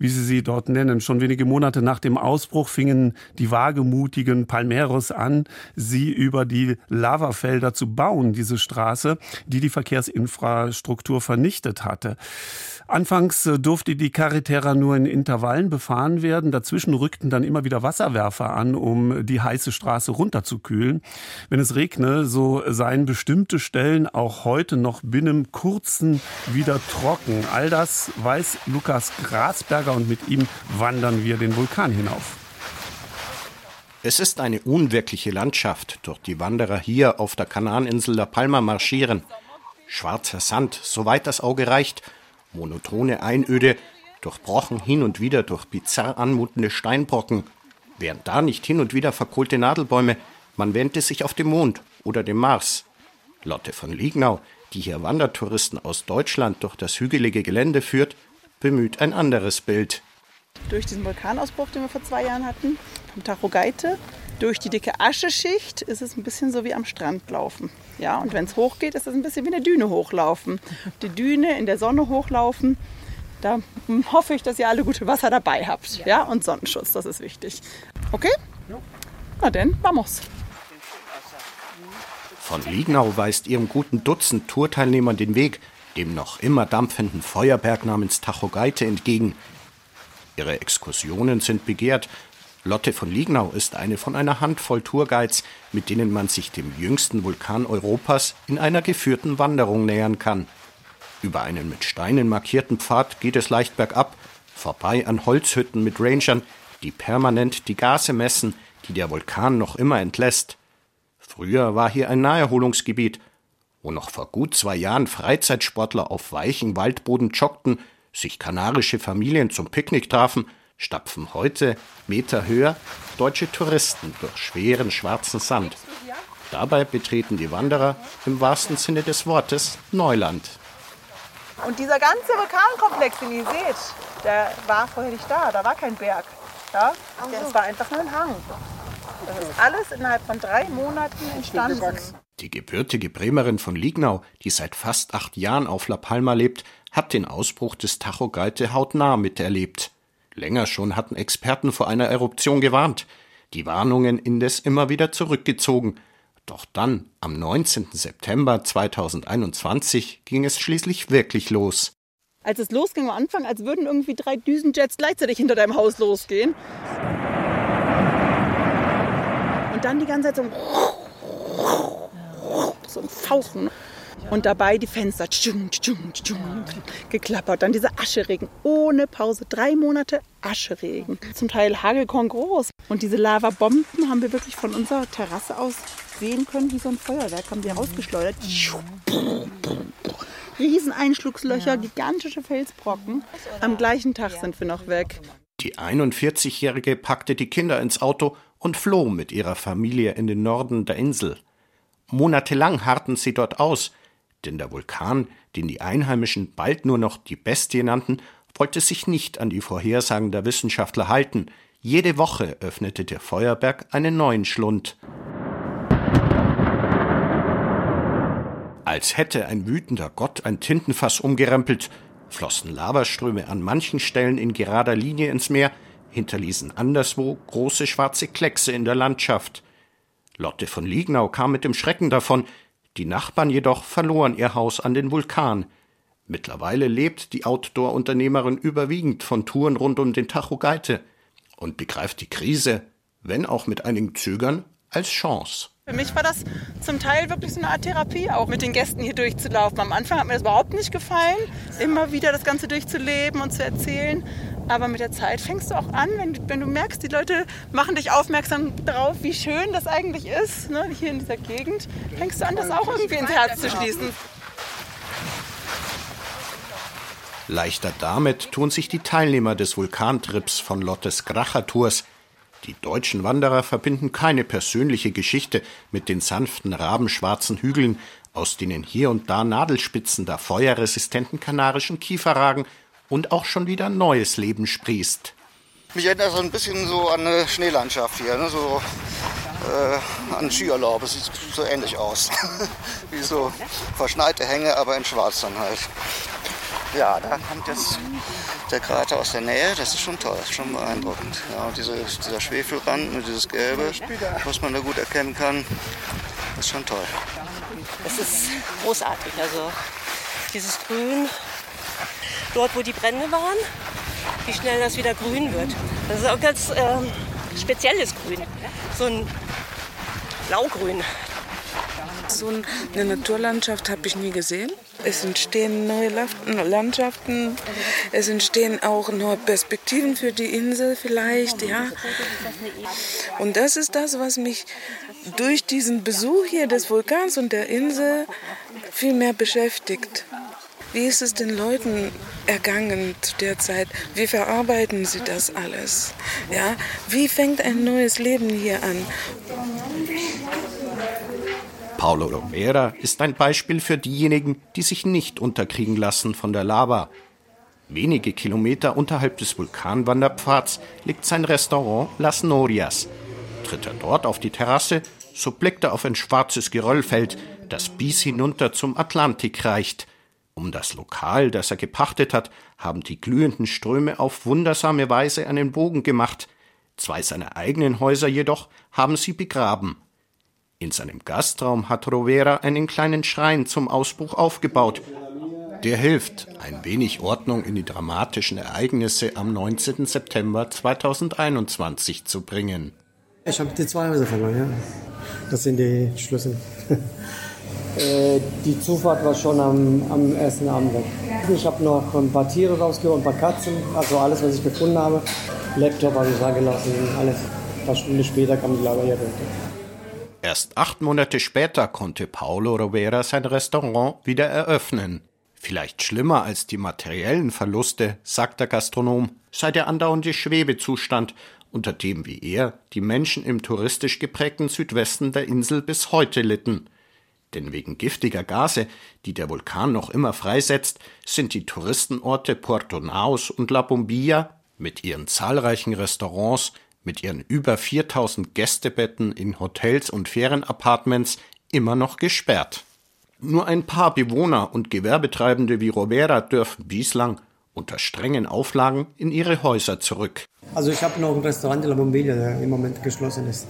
wie sie sie dort nennen. Schon wenige Monate nach dem Ausbruch fingen die wagemutigen Palmeros an, sie über die Lavafelder zu bauen, diese Straße, die die Verkehrsinfrastruktur vernichtet hatte. Anfangs äh, durfte die Carretera nur in Intervallen befahren werden. Dazwischen rückten dann immer wieder Wasserwerfer an, um die heiße Straße runterzukühlen. Wenn es regne, so seien bestimmte Stellen auch heute noch binnen kurzen wieder trocken. All das weiß Lukas Grasberger und mit ihm wandern wir den Vulkan hinauf. Es ist eine unwirkliche Landschaft, durch die Wanderer hier auf der Kanarinsel La Palma marschieren. Schwarzer Sand, soweit das Auge reicht, monotone Einöde, durchbrochen hin und wieder durch bizarr anmutende Steinbrocken. Wären da nicht hin und wieder verkohlte Nadelbäume, man wähnte sich auf dem Mond oder dem Mars. Lotte von Liegnau, die hier Wandertouristen aus Deutschland durch das hügelige Gelände führt, bemüht ein anderes Bild. Durch diesen Vulkanausbruch, den wir vor zwei Jahren hatten, am Tacho Geite, durch die dicke Ascheschicht ist es ein bisschen so wie am Strand laufen. Ja, und wenn es hochgeht, ist es ein bisschen wie eine Düne hochlaufen. Die Düne in der Sonne hochlaufen, da hoffe ich, dass ihr alle gute Wasser dabei habt. Ja, und Sonnenschutz, das ist wichtig. Okay? Na denn, vamos. Von Liegnau weist ihrem guten Dutzend Tourteilnehmern den Weg, dem noch immer dampfenden Feuerberg namens Tachogeite entgegen. Ihre Exkursionen sind begehrt, Lotte von Liegnau ist eine von einer Handvoll Tourguides, mit denen man sich dem jüngsten Vulkan Europas in einer geführten Wanderung nähern kann. Über einen mit Steinen markierten Pfad geht es leicht bergab, vorbei an Holzhütten mit Rangern, die permanent die Gase messen, die der Vulkan noch immer entlässt. Früher war hier ein Naherholungsgebiet, wo noch vor gut zwei Jahren Freizeitsportler auf weichen Waldboden joggten, sich kanarische Familien zum Picknick trafen stapfen heute Meter höher deutsche Touristen durch schweren schwarzen Sand. Dabei betreten die Wanderer im wahrsten Sinne des Wortes Neuland. Und dieser ganze Vulkankomplex, den ihr seht, der war vorher nicht da. Da war kein Berg. Ja? Das war einfach nur ein Hang. Das ist alles innerhalb von drei Monaten entstanden. Die gebürtige Bremerin von Liegnau, die seit fast acht Jahren auf La Palma lebt, hat den Ausbruch des Tacho Galte hautnah miterlebt. Länger schon hatten Experten vor einer Eruption gewarnt, die Warnungen indes immer wieder zurückgezogen. Doch dann, am 19. September 2021, ging es schließlich wirklich los. Als es losging am Anfang, als würden irgendwie drei Düsenjets gleichzeitig hinter deinem Haus losgehen. Und dann die ganze Zeit so so ein Fauchen. Und dabei die Fenster tschung, tschung, tschung, geklappert. Dann dieser Ascheregen ohne Pause. Drei Monate Ascheregen. Zum Teil Hagelkorn groß. Und diese Lavabomben haben wir wirklich von unserer Terrasse aus sehen können, wie so ein Feuerwerk. Haben wir rausgeschleudert. Rieseneinschlugslöcher, gigantische Felsbrocken. Am gleichen Tag sind wir noch weg. Die 41-Jährige packte die Kinder ins Auto und floh mit ihrer Familie in den Norden der Insel. Monatelang harrten sie dort aus, denn der Vulkan, den die Einheimischen bald nur noch die Bestie nannten, wollte sich nicht an die Vorhersagen der Wissenschaftler halten. Jede Woche öffnete der Feuerberg einen neuen Schlund. Als hätte ein wütender Gott ein Tintenfass umgerempelt, flossen Lavaströme an manchen Stellen in gerader Linie ins Meer, hinterließen anderswo große schwarze Kleckse in der Landschaft. Lotte von Liegnau kam mit dem Schrecken davon, die Nachbarn jedoch verloren ihr Haus an den Vulkan. Mittlerweile lebt die Outdoor-Unternehmerin überwiegend von Touren rund um den Tacho Geite und begreift die Krise, wenn auch mit einigen Zögern, als Chance. Für mich war das zum Teil wirklich so eine Art Therapie, auch mit den Gästen hier durchzulaufen. Am Anfang hat mir das überhaupt nicht gefallen, immer wieder das Ganze durchzuleben und zu erzählen. Aber mit der Zeit fängst du auch an, wenn, wenn du merkst, die Leute machen dich aufmerksam darauf, wie schön das eigentlich ist, ne, hier in dieser Gegend, fängst du an, das auch irgendwie ins Herz zu schließen. Leichter damit tun sich die Teilnehmer des Vulkantrips von Lottes Gracher-Tours die deutschen Wanderer verbinden keine persönliche Geschichte mit den sanften rabenschwarzen Hügeln, aus denen hier und da Nadelspitzen der feuerresistenten kanarischen Kiefer ragen und auch schon wieder neues Leben sprießt. Mich erinnert so ein bisschen so an eine Schneelandschaft hier, ne? so äh, an Skiurlaub. Es sieht so ähnlich aus. [LAUGHS] Wie so verschneite Hänge, aber in schwarz dann halt. Ja, da kommt jetzt der Krater aus der Nähe. Das ist schon toll, das ist schon beeindruckend. Ja, und diese, dieser Schwefelrand und dieses Gelbe, was man da gut erkennen kann, ist schon toll. Es ist großartig. Also dieses Grün, dort wo die Brände waren, wie schnell das wieder grün wird. Das ist auch ganz ähm, spezielles Grün. So ein Blaugrün. So eine Naturlandschaft habe ich nie gesehen. Es entstehen neue Landschaften, es entstehen auch neue Perspektiven für die Insel vielleicht, ja. Und das ist das, was mich durch diesen Besuch hier des Vulkans und der Insel viel mehr beschäftigt. Wie ist es den Leuten ergangen zu der Zeit? Wie verarbeiten sie das alles? Ja? Wie fängt ein neues Leben hier an? Paulo Rivera ist ein Beispiel für diejenigen, die sich nicht unterkriegen lassen von der Lava. Wenige Kilometer unterhalb des Vulkanwanderpfads liegt sein Restaurant Las Norias. Tritt er dort auf die Terrasse, so blickt er auf ein schwarzes Geröllfeld, das bis hinunter zum Atlantik reicht. Um das Lokal, das er gepachtet hat, haben die glühenden Ströme auf wundersame Weise einen Bogen gemacht. Zwei seiner eigenen Häuser jedoch haben sie begraben. In seinem Gastraum hat Rovera einen kleinen Schrein zum Ausbruch aufgebaut. Der hilft, ein wenig Ordnung in die dramatischen Ereignisse am 19. September 2021 zu bringen. Ich habe die zwei Häuser verloren, ja. Das sind die Schlüssel. Äh, die Zufahrt war schon am, am, ersten Abend weg. Ich habe noch ein paar Tiere rausgeholt, ein paar Katzen, also alles, was ich gefunden habe. Laptop habe ich da gelassen, alles. Ein paar Stunden später kam die Lava hier runter. Erst acht Monate später konnte Paulo Rovera sein Restaurant wieder eröffnen. Vielleicht schlimmer als die materiellen Verluste, sagt der Gastronom, sei der andauernde Schwebezustand, unter dem wie er die Menschen im touristisch geprägten Südwesten der Insel bis heute litten. Denn wegen giftiger Gase, die der Vulkan noch immer freisetzt, sind die Touristenorte Puerto Naos und La Bombilla mit ihren zahlreichen Restaurants mit ihren über 4000 Gästebetten in Hotels und Ferienapartments immer noch gesperrt. Nur ein paar Bewohner und Gewerbetreibende wie Robera dürfen bislang unter strengen Auflagen in ihre Häuser zurück. Also ich habe noch ein Restaurant in La Bombilla, der im Moment geschlossen ist.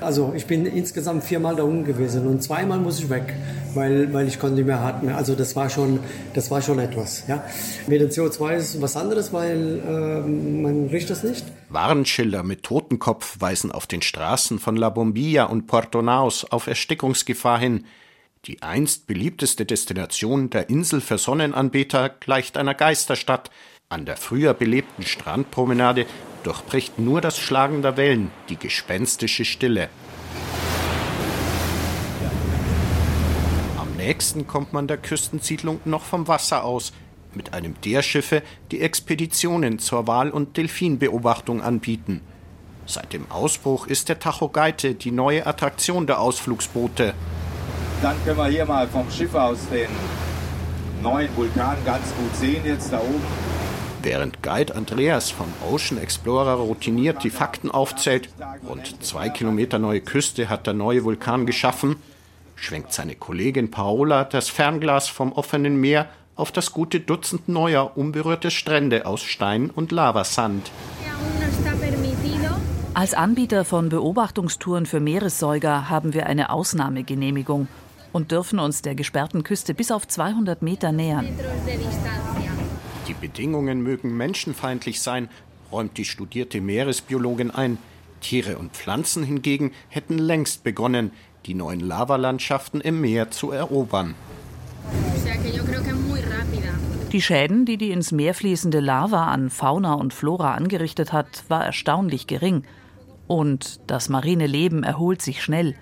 Also ich bin insgesamt viermal da unten gewesen und zweimal muss ich weg, weil, weil ich konnte nicht mehr atmen. Also das war schon, das war schon etwas. Ja. Mit dem CO2 ist was anderes, weil äh, man riecht das nicht. Warnschilder mit Totenkopf weisen auf den Straßen von La Bombilla und Puerto Naos auf Erstickungsgefahr hin. Die einst beliebteste Destination der Insel für Sonnenanbeter gleicht einer Geisterstadt. An der früher belebten Strandpromenade durchbricht nur das Schlagen der Wellen die gespenstische Stille. Am nächsten kommt man der Küstensiedlung noch vom Wasser aus, mit einem der Schiffe, die Expeditionen zur Wal- und Delfinbeobachtung anbieten. Seit dem Ausbruch ist der Tacho Geite die neue Attraktion der Ausflugsboote. Dann können wir hier mal vom Schiff aus den neuen Vulkan ganz gut sehen, jetzt da oben. Während Guide Andreas vom Ocean Explorer routiniert die Fakten aufzählt, rund zwei Kilometer neue Küste hat der neue Vulkan geschaffen, schwenkt seine Kollegin Paola das Fernglas vom offenen Meer auf das gute Dutzend neuer, unberührte Strände aus Stein und Lavasand. Als Anbieter von Beobachtungstouren für Meeressäuger haben wir eine Ausnahmegenehmigung und dürfen uns der gesperrten Küste bis auf 200 Meter nähern. Die Bedingungen mögen menschenfeindlich sein, räumt die studierte Meeresbiologin ein. Tiere und Pflanzen hingegen hätten längst begonnen, die neuen Lavalandschaften im Meer zu erobern. Die Schäden, die die ins Meer fließende Lava an Fauna und Flora angerichtet hat, war erstaunlich gering. Und das marine Leben erholt sich schnell.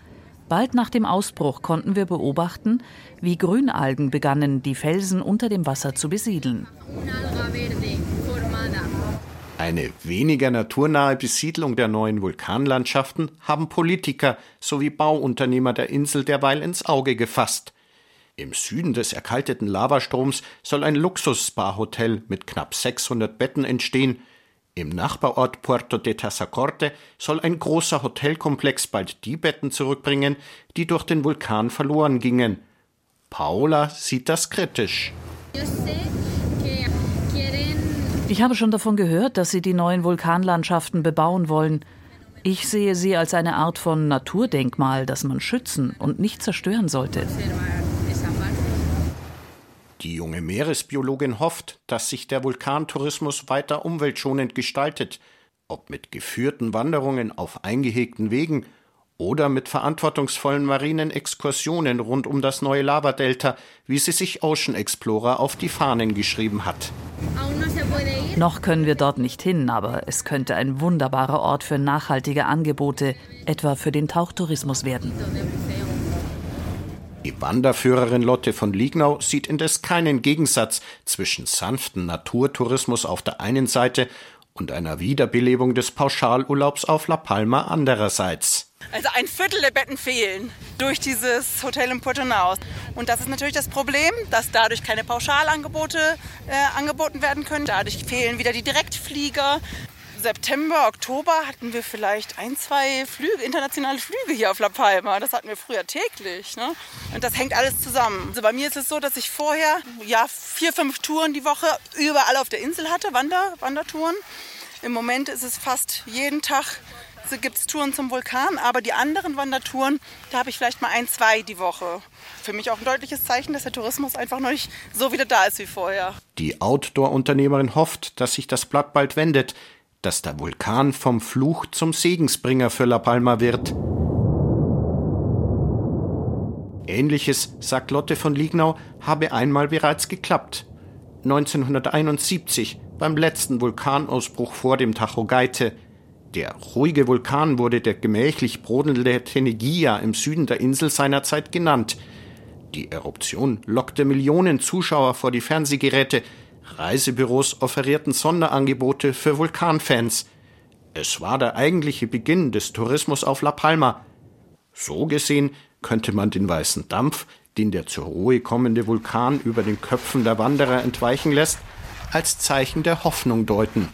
Bald nach dem Ausbruch konnten wir beobachten, wie Grünalgen begannen, die Felsen unter dem Wasser zu besiedeln. Eine weniger naturnahe Besiedlung der neuen Vulkanlandschaften haben Politiker sowie Bauunternehmer der Insel derweil ins Auge gefasst. Im Süden des erkalteten Lavastroms soll ein Luxus-Spa-Hotel mit knapp 600 Betten entstehen. Im Nachbarort Puerto de Tazacorte soll ein großer Hotelkomplex bald die Betten zurückbringen, die durch den Vulkan verloren gingen. Paola sieht das kritisch. Ich habe schon davon gehört, dass sie die neuen Vulkanlandschaften bebauen wollen. Ich sehe sie als eine Art von Naturdenkmal, das man schützen und nicht zerstören sollte. Die junge Meeresbiologin hofft, dass sich der Vulkantourismus weiter umweltschonend gestaltet, ob mit geführten Wanderungen auf eingehegten Wegen oder mit verantwortungsvollen marinen Exkursionen rund um das neue Lavadelta, wie sie sich Ocean Explorer auf die Fahnen geschrieben hat. Noch können wir dort nicht hin, aber es könnte ein wunderbarer Ort für nachhaltige Angebote, etwa für den Tauchtourismus werden. Die Wanderführerin Lotte von Liegnau sieht indes keinen Gegensatz zwischen sanften Naturtourismus auf der einen Seite und einer Wiederbelebung des Pauschalurlaubs auf La Palma andererseits. Also ein Viertel der Betten fehlen durch dieses Hotel in Puerto Naus. Und das ist natürlich das Problem, dass dadurch keine Pauschalangebote äh, angeboten werden können. Dadurch fehlen wieder die Direktflieger. September, Oktober hatten wir vielleicht ein, zwei Flüge, internationale Flüge hier auf La Palma. Das hatten wir früher täglich. Ne? Und das hängt alles zusammen. Also bei mir ist es so, dass ich vorher ja, vier, fünf Touren die Woche überall auf der Insel hatte, Wander, Wandertouren. Im Moment ist es fast jeden Tag gibt es Touren zum Vulkan, aber die anderen Wandertouren, da habe ich vielleicht mal ein, zwei die Woche. Für mich auch ein deutliches Zeichen, dass der Tourismus einfach noch nicht so wieder da ist wie vorher. Die Outdoor-Unternehmerin hofft, dass sich das Blatt bald wendet dass der Vulkan vom Fluch zum Segensbringer für La Palma wird. Ähnliches, sagt Lotte von Liegnau, habe einmal bereits geklappt. 1971 beim letzten Vulkanausbruch vor dem Tajo Gaite. Der ruhige Vulkan wurde der gemächlich brodelnde Tenegia im Süden der Insel seinerzeit genannt. Die Eruption lockte Millionen Zuschauer vor die Fernsehgeräte, Reisebüros offerierten Sonderangebote für Vulkanfans. Es war der eigentliche Beginn des Tourismus auf La Palma. So gesehen könnte man den weißen Dampf, den der zur Ruhe kommende Vulkan über den Köpfen der Wanderer entweichen lässt, als Zeichen der Hoffnung deuten.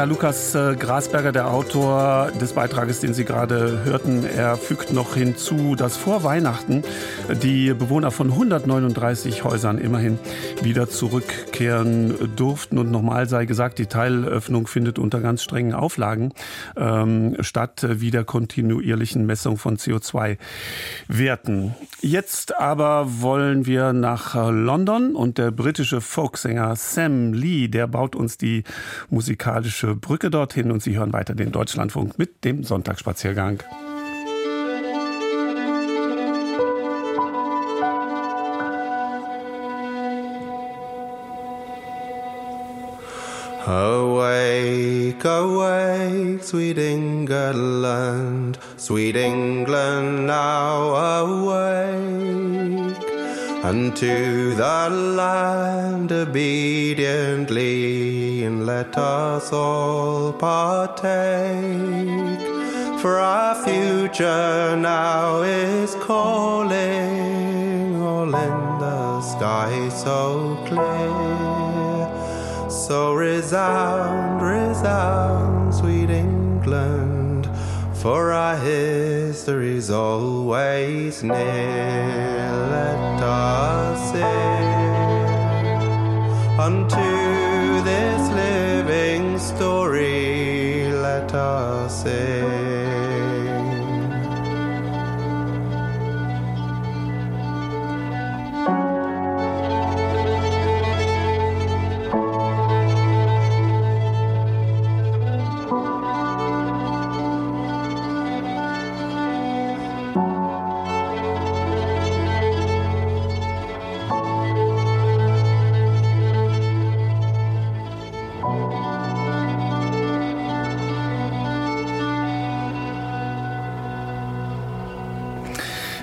Ja, Lukas äh, Grasberger, der Autor des Beitrages, den Sie gerade hörten, er fügt noch hinzu, dass vor Weihnachten die Bewohner von 139 Häusern immerhin wieder zurückkehren durften. Und nochmal sei gesagt, die Teilöffnung findet unter ganz strengen Auflagen ähm, statt, wie der kontinuierlichen Messung von CO2-Werten. Jetzt aber wollen wir nach London und der britische Folksänger Sam Lee, der baut uns die musikalische Brücke dorthin und Sie hören weiter den Deutschlandfunk mit dem Sonntagsspaziergang. Awake, awake, sweet England, sweet England, now awake. unto the land obediently, and let us all partake. For our future now is calling, all in the sky so clear. So resound, resound, sweet England, for our history's always near let us sing unto this living story. Let us sing.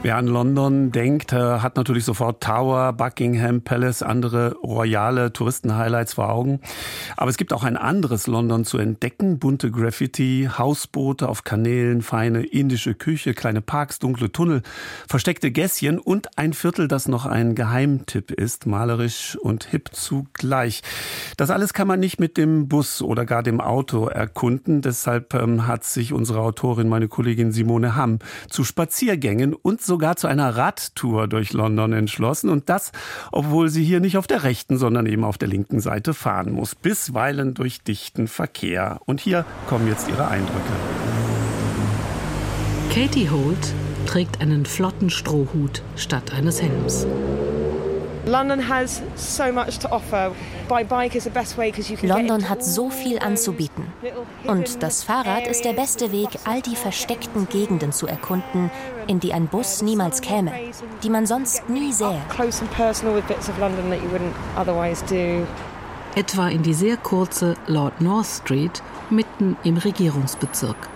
Wer an London denkt, äh, hat natürlich sofort Tower, Buckingham Palace, andere royale Touristenhighlights vor Augen. Aber es gibt auch ein anderes London zu entdecken. Bunte Graffiti, Hausboote auf Kanälen, feine indische Küche, kleine Parks, dunkle Tunnel, versteckte Gässchen und ein Viertel, das noch ein Geheimtipp ist, malerisch und hip zugleich. Das alles kann man nicht mit dem Bus oder gar dem Auto erkunden. Deshalb ähm, hat sich unsere Autorin, meine Kollegin Simone Hamm, zu Spaziergängen und so sogar zu einer Radtour durch London entschlossen. Und das, obwohl sie hier nicht auf der rechten, sondern eben auf der linken Seite fahren muss. Bisweilen durch dichten Verkehr. Und hier kommen jetzt ihre Eindrücke. Katie Holt trägt einen flotten Strohhut statt eines Helms. London has so much to offer. London hat so viel anzubieten. Und das Fahrrad ist der beste Weg, all die versteckten Gegenden zu erkunden, in die ein Bus niemals käme, die man sonst nie sähe. Etwa in die sehr kurze Lord North Street mitten im Regierungsbezirk.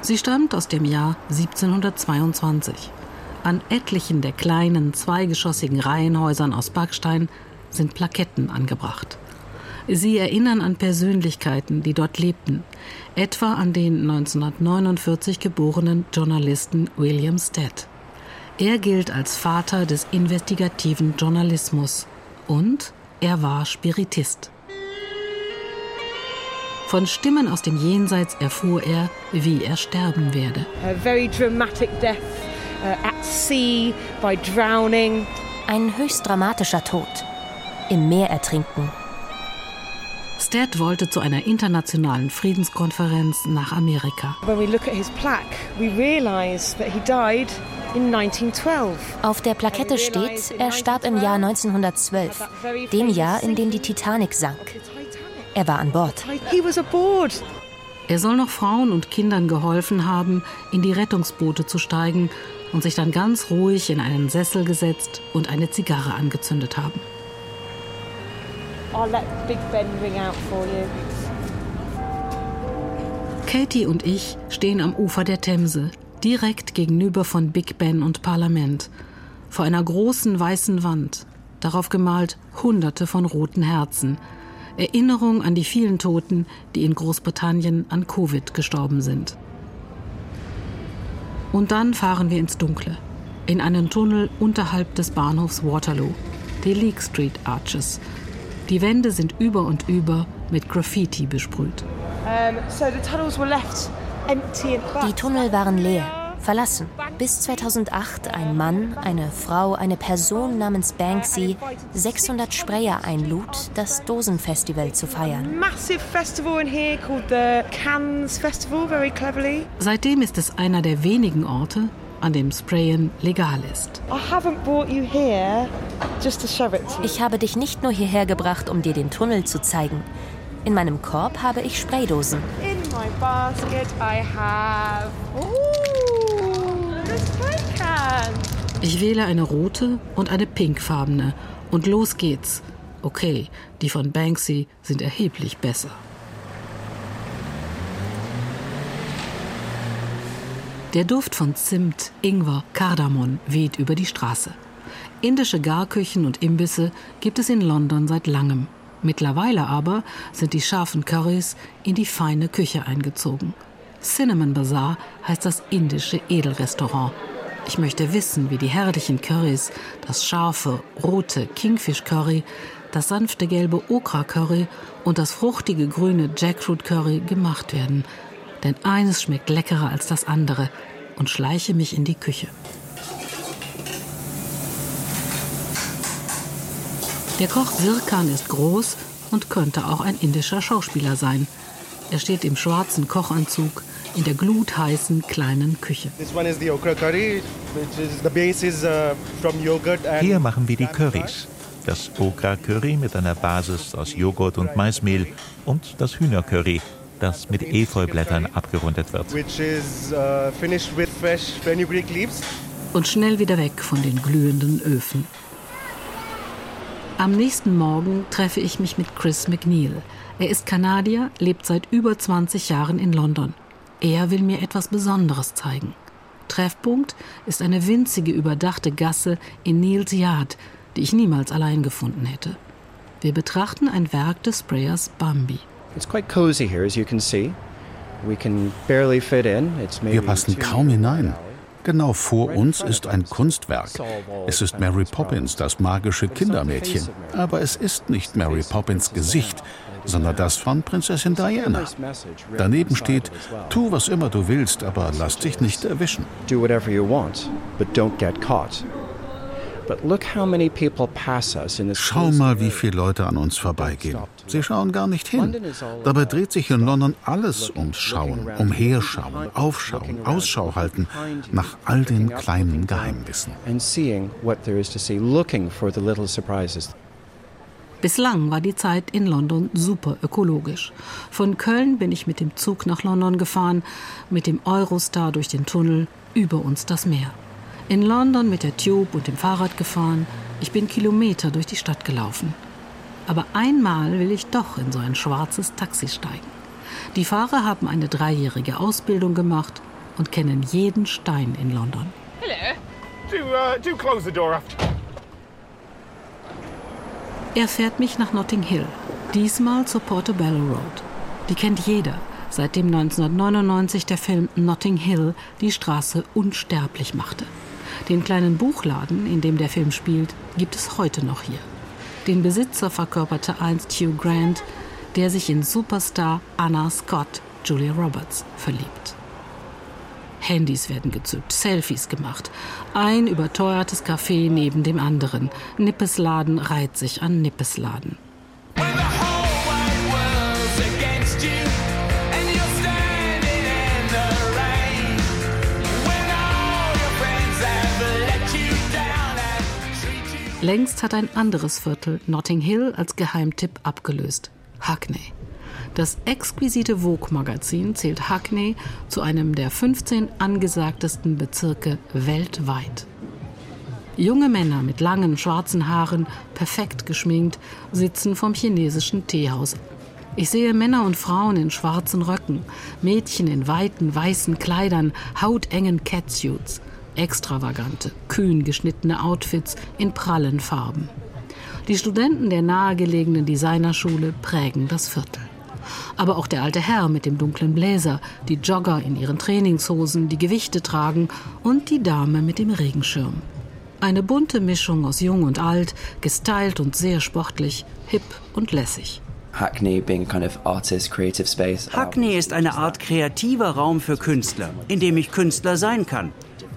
Sie stammt aus dem Jahr 1722. An etlichen der kleinen zweigeschossigen Reihenhäusern aus Backstein sind Plaketten angebracht. Sie erinnern an Persönlichkeiten, die dort lebten, etwa an den 1949 geborenen Journalisten William Stead. Er gilt als Vater des investigativen Journalismus und er war Spiritist. Von Stimmen aus dem Jenseits erfuhr er, wie er sterben werde. A very dramatic death at sea by drowning. Ein höchst dramatischer Tod im Meer ertrinken. Stead wollte zu einer internationalen Friedenskonferenz nach Amerika. Auf der Plakette steht, er starb im Jahr 1912, dem Jahr, in dem die Titanic sank. Er war an Bord. Er soll noch Frauen und Kindern geholfen haben, in die Rettungsboote zu steigen und sich dann ganz ruhig in einen Sessel gesetzt und eine Zigarre angezündet haben. I'll let Big Ben ring out for you. Katie und ich stehen am Ufer der Themse, direkt gegenüber von Big Ben und Parlament, vor einer großen weißen Wand, darauf gemalt Hunderte von roten Herzen, Erinnerung an die vielen Toten, die in Großbritannien an Covid gestorben sind. Und dann fahren wir ins Dunkle, in einen Tunnel unterhalb des Bahnhofs Waterloo, die Leake Street Arches, die Wände sind über und über mit Graffiti besprüht. Die Tunnel waren leer, verlassen. Bis 2008 ein Mann, eine Frau, eine Person namens Banksy 600 Sprayer einlud, das Dosenfestival zu feiern. Seitdem ist es einer der wenigen Orte, an dem Sprayen legal ist. Ich habe dich nicht nur hierher gebracht, um dir den Tunnel zu zeigen. In meinem Korb habe ich Spraydosen. In my basket I have. Ooh. Ich wähle eine rote und eine pinkfarbene und los geht's. Okay, die von Banksy sind erheblich besser. Der Duft von Zimt, Ingwer, Kardamom weht über die Straße. Indische Garküchen und Imbisse gibt es in London seit langem. Mittlerweile aber sind die scharfen Currys in die feine Küche eingezogen. Cinnamon Bazaar heißt das indische Edelrestaurant. Ich möchte wissen, wie die herrlichen Currys, das scharfe, rote Kingfish Curry, das sanfte gelbe Okra Curry und das fruchtige grüne Jackfruit Curry gemacht werden. Denn eines schmeckt leckerer als das andere und schleiche mich in die Küche. Der Koch Sirkan ist groß und könnte auch ein indischer Schauspieler sein. Er steht im schwarzen Kochanzug in der glutheißen kleinen Küche. Hier machen wir die Currys. Das Okra-Curry mit einer Basis aus Joghurt und Maismehl und das Hühnercurry, das mit Efeublättern abgerundet wird. Und schnell wieder weg von den glühenden Öfen. Am nächsten Morgen treffe ich mich mit Chris McNeil. Er ist Kanadier, lebt seit über 20 Jahren in London. Er will mir etwas Besonderes zeigen. Treffpunkt ist eine winzige überdachte Gasse in Neils Yard, die ich niemals allein gefunden hätte. Wir betrachten ein Werk des Sprayers Bambi. Wir passen kaum hinein. Genau vor uns ist ein Kunstwerk. Es ist Mary Poppins, das magische Kindermädchen. Aber es ist nicht Mary Poppins Gesicht, sondern das von Prinzessin Diana. Daneben steht, tu was immer du willst, aber lass dich nicht erwischen. Do whatever you want, but don't get caught. Schau mal, wie viele Leute an uns vorbeigehen. Sie schauen gar nicht hin. Dabei dreht sich in London alles ums Schauen, umherschauen, aufschauen, Ausschau halten nach all den kleinen Geheimnissen. Bislang war die Zeit in London super ökologisch. Von Köln bin ich mit dem Zug nach London gefahren, mit dem Eurostar durch den Tunnel, über uns das Meer. In London mit der Tube und dem Fahrrad gefahren. Ich bin Kilometer durch die Stadt gelaufen. Aber einmal will ich doch in so ein schwarzes Taxi steigen. Die Fahrer haben eine dreijährige Ausbildung gemacht und kennen jeden Stein in London. Hello. Do, uh, do close the door after. Er fährt mich nach Notting Hill, diesmal zur Portobello Road. Die kennt jeder, seitdem 1999 der Film Notting Hill die Straße unsterblich machte. Den kleinen Buchladen, in dem der Film spielt, gibt es heute noch hier. Den Besitzer verkörperte einst Hugh Grant, der sich in Superstar Anna Scott, Julia Roberts, verliebt. Handys werden gezückt, Selfies gemacht. Ein überteuertes Café neben dem anderen. Nippesladen reiht sich an Nippesladen. Längst hat ein anderes Viertel Notting Hill als Geheimtipp abgelöst. Hackney. Das exquisite Vogue-Magazin zählt Hackney zu einem der 15 angesagtesten Bezirke weltweit. Junge Männer mit langen schwarzen Haaren, perfekt geschminkt, sitzen vom chinesischen Teehaus. Ich sehe Männer und Frauen in schwarzen Röcken, Mädchen in weiten weißen Kleidern, hautengen Catsuits extravagante, kühn geschnittene Outfits in prallen Farben. Die Studenten der nahegelegenen Designerschule prägen das Viertel. Aber auch der alte Herr mit dem dunklen Bläser, die Jogger in ihren Trainingshosen, die Gewichte tragen und die Dame mit dem Regenschirm. Eine bunte Mischung aus jung und alt, gestylt und sehr sportlich, hip und lässig. Hackney being kind of artist, creative space. Hackney ist eine Art kreativer Raum für Künstler, in dem ich Künstler sein kann.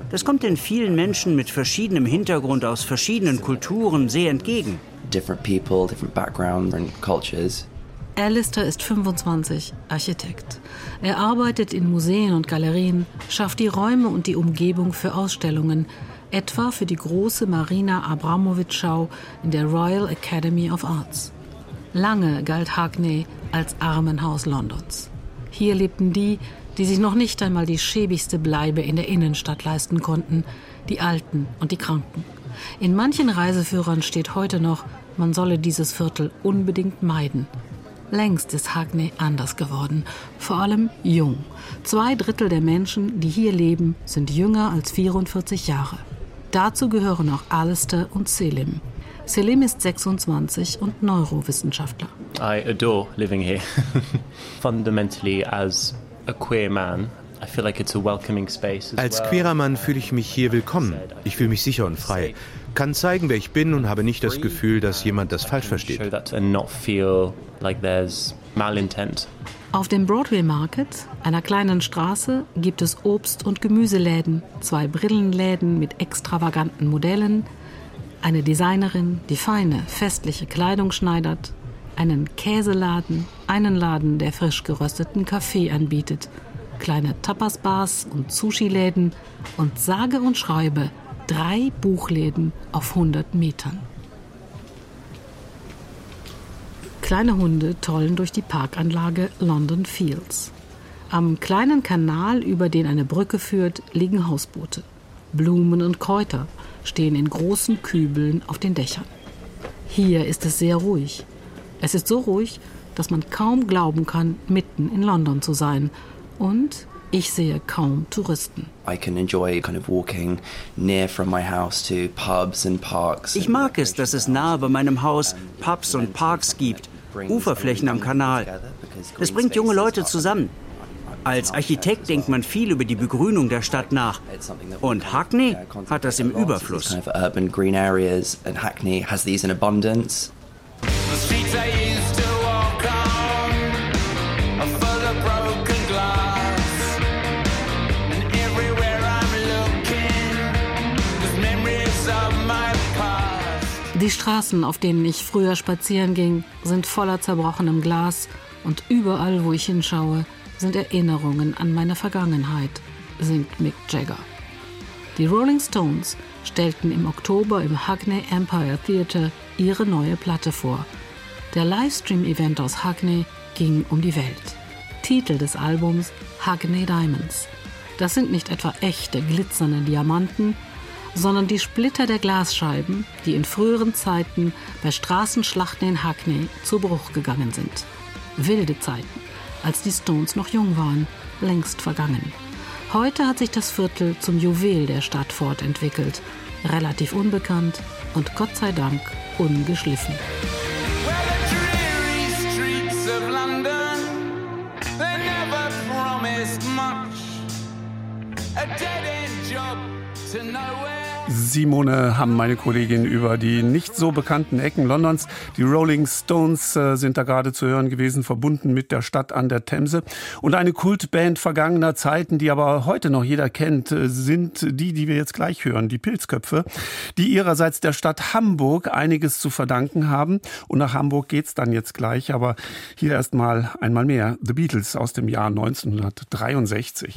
Das kommt den vielen Menschen mit verschiedenem Hintergrund aus verschiedenen Kulturen sehr entgegen. Different people, different backgrounds and cultures. Alistair ist 25, Architekt. Er arbeitet in Museen und Galerien, schafft die Räume und die Umgebung für Ausstellungen, etwa für die große Marina Abramovic-Schau in der Royal Academy of Arts. Lange galt Hackney als Armenhaus Londons. Hier lebten die, die sich noch nicht einmal die schäbigste Bleibe in der Innenstadt leisten konnten, die Alten und die Kranken. In manchen Reiseführern steht heute noch, man solle dieses Viertel unbedingt meiden. Längst ist Hackney anders geworden, vor allem jung. Zwei Drittel der Menschen, die hier leben, sind jünger als 44 Jahre. Dazu gehören auch Alistair und Selim. Selim ist 26 und Neurowissenschaftler. I adore living here. [LAUGHS] Fundamentally as a queer man, als queerer Mann fühle ich mich hier willkommen. Ich fühle mich sicher und frei. Kann zeigen, wer ich bin und habe nicht das Gefühl, dass jemand das falsch versteht. Auf dem Broadway Market, einer kleinen Straße, gibt es Obst- und Gemüseläden, zwei Brillenläden mit extravaganten Modellen, eine Designerin, die feine, festliche Kleidung schneidert, einen Käseladen, einen Laden, der frisch gerösteten Kaffee anbietet, kleine Tapas-Bars und Sushi-Läden und sage und schreibe drei Buchläden auf 100 Metern. Kleine Hunde tollen durch die Parkanlage London Fields. Am kleinen Kanal, über den eine Brücke führt, liegen Hausboote. Blumen und Kräuter stehen in großen Kübeln auf den Dächern. Hier ist es sehr ruhig. Es ist so ruhig, dass man kaum glauben kann, mitten in London zu sein. Und ich sehe kaum Touristen. Ich mag es, dass es nahe bei meinem Haus Pubs und Parks gibt, Uferflächen am Kanal. Es bringt junge Leute zusammen. Als Architekt denkt man viel über die Begrünung der Stadt nach. Und Hackney hat das im Überfluss. Die Straßen, auf denen ich früher spazieren ging, sind voller zerbrochenem Glas und überall, wo ich hinschaue, sind Erinnerungen an meine Vergangenheit, singt Mick Jagger. Die Rolling Stones stellten im Oktober im Hackney Empire Theatre ihre neue Platte vor. Der Livestream-Event aus Hackney ging um die Welt. Titel des Albums Hackney Diamonds. Das sind nicht etwa echte glitzernde Diamanten, sondern die Splitter der Glasscheiben, die in früheren Zeiten bei Straßenschlachten in Hackney zu Bruch gegangen sind. Wilde Zeiten als die Stones noch jung waren, längst vergangen. Heute hat sich das Viertel zum Juwel der Stadt fortentwickelt, relativ unbekannt und Gott sei Dank ungeschliffen. A Simone haben meine Kollegin über die nicht so bekannten Ecken Londons. Die Rolling Stones äh, sind da gerade zu hören gewesen, verbunden mit der Stadt an der Themse. Und eine Kultband vergangener Zeiten, die aber heute noch jeder kennt, äh, sind die, die wir jetzt gleich hören, die Pilzköpfe, die ihrerseits der Stadt Hamburg einiges zu verdanken haben. Und nach Hamburg geht's dann jetzt gleich. Aber hier erst mal einmal mehr. The Beatles aus dem Jahr 1963.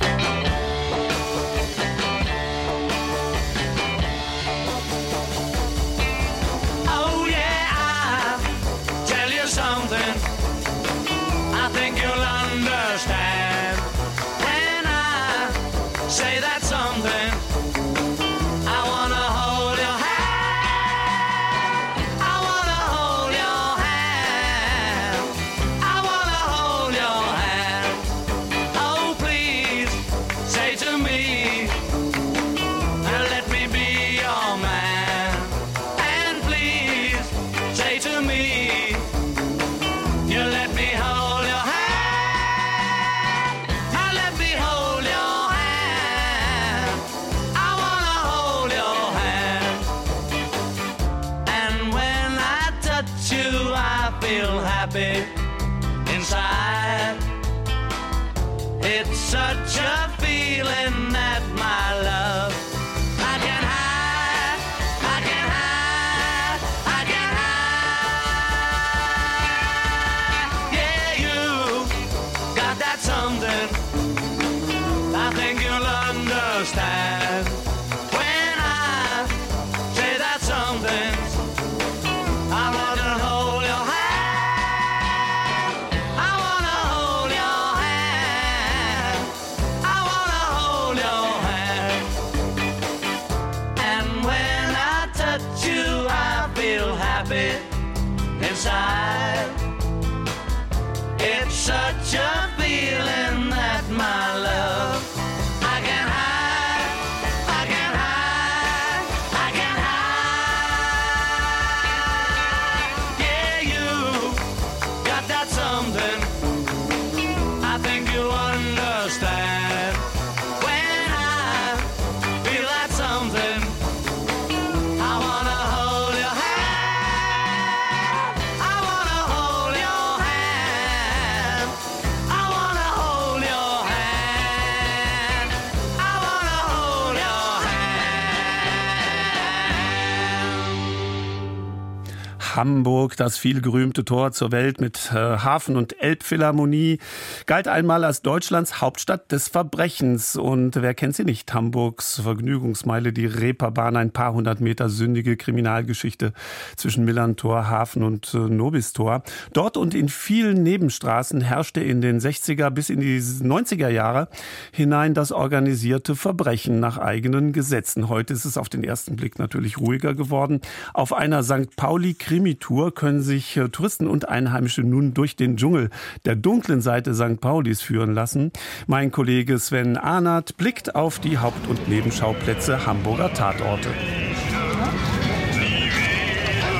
Hamburg, das vielgerühmte Tor zur Welt mit äh, Hafen- und Elbphilharmonie, galt einmal als Deutschlands Hauptstadt des Verbrechens. Und wer kennt sie nicht? Hamburgs Vergnügungsmeile, die Reeperbahn, ein paar hundert Meter sündige Kriminalgeschichte zwischen Millantor, Hafen und äh, Nobistor. Dort und in vielen Nebenstraßen herrschte in den 60er bis in die 90er Jahre hinein das organisierte Verbrechen nach eigenen Gesetzen. Heute ist es auf den ersten Blick natürlich ruhiger geworden. Auf einer St. Pauli Krimi-Tour können sich äh, Touristen und Einheimische nun durch den Dschungel der dunklen Seite St. Paulis führen lassen. Mein Kollege Sven Ahnert blickt auf die Haupt- und Nebenschauplätze Hamburger Tatorte.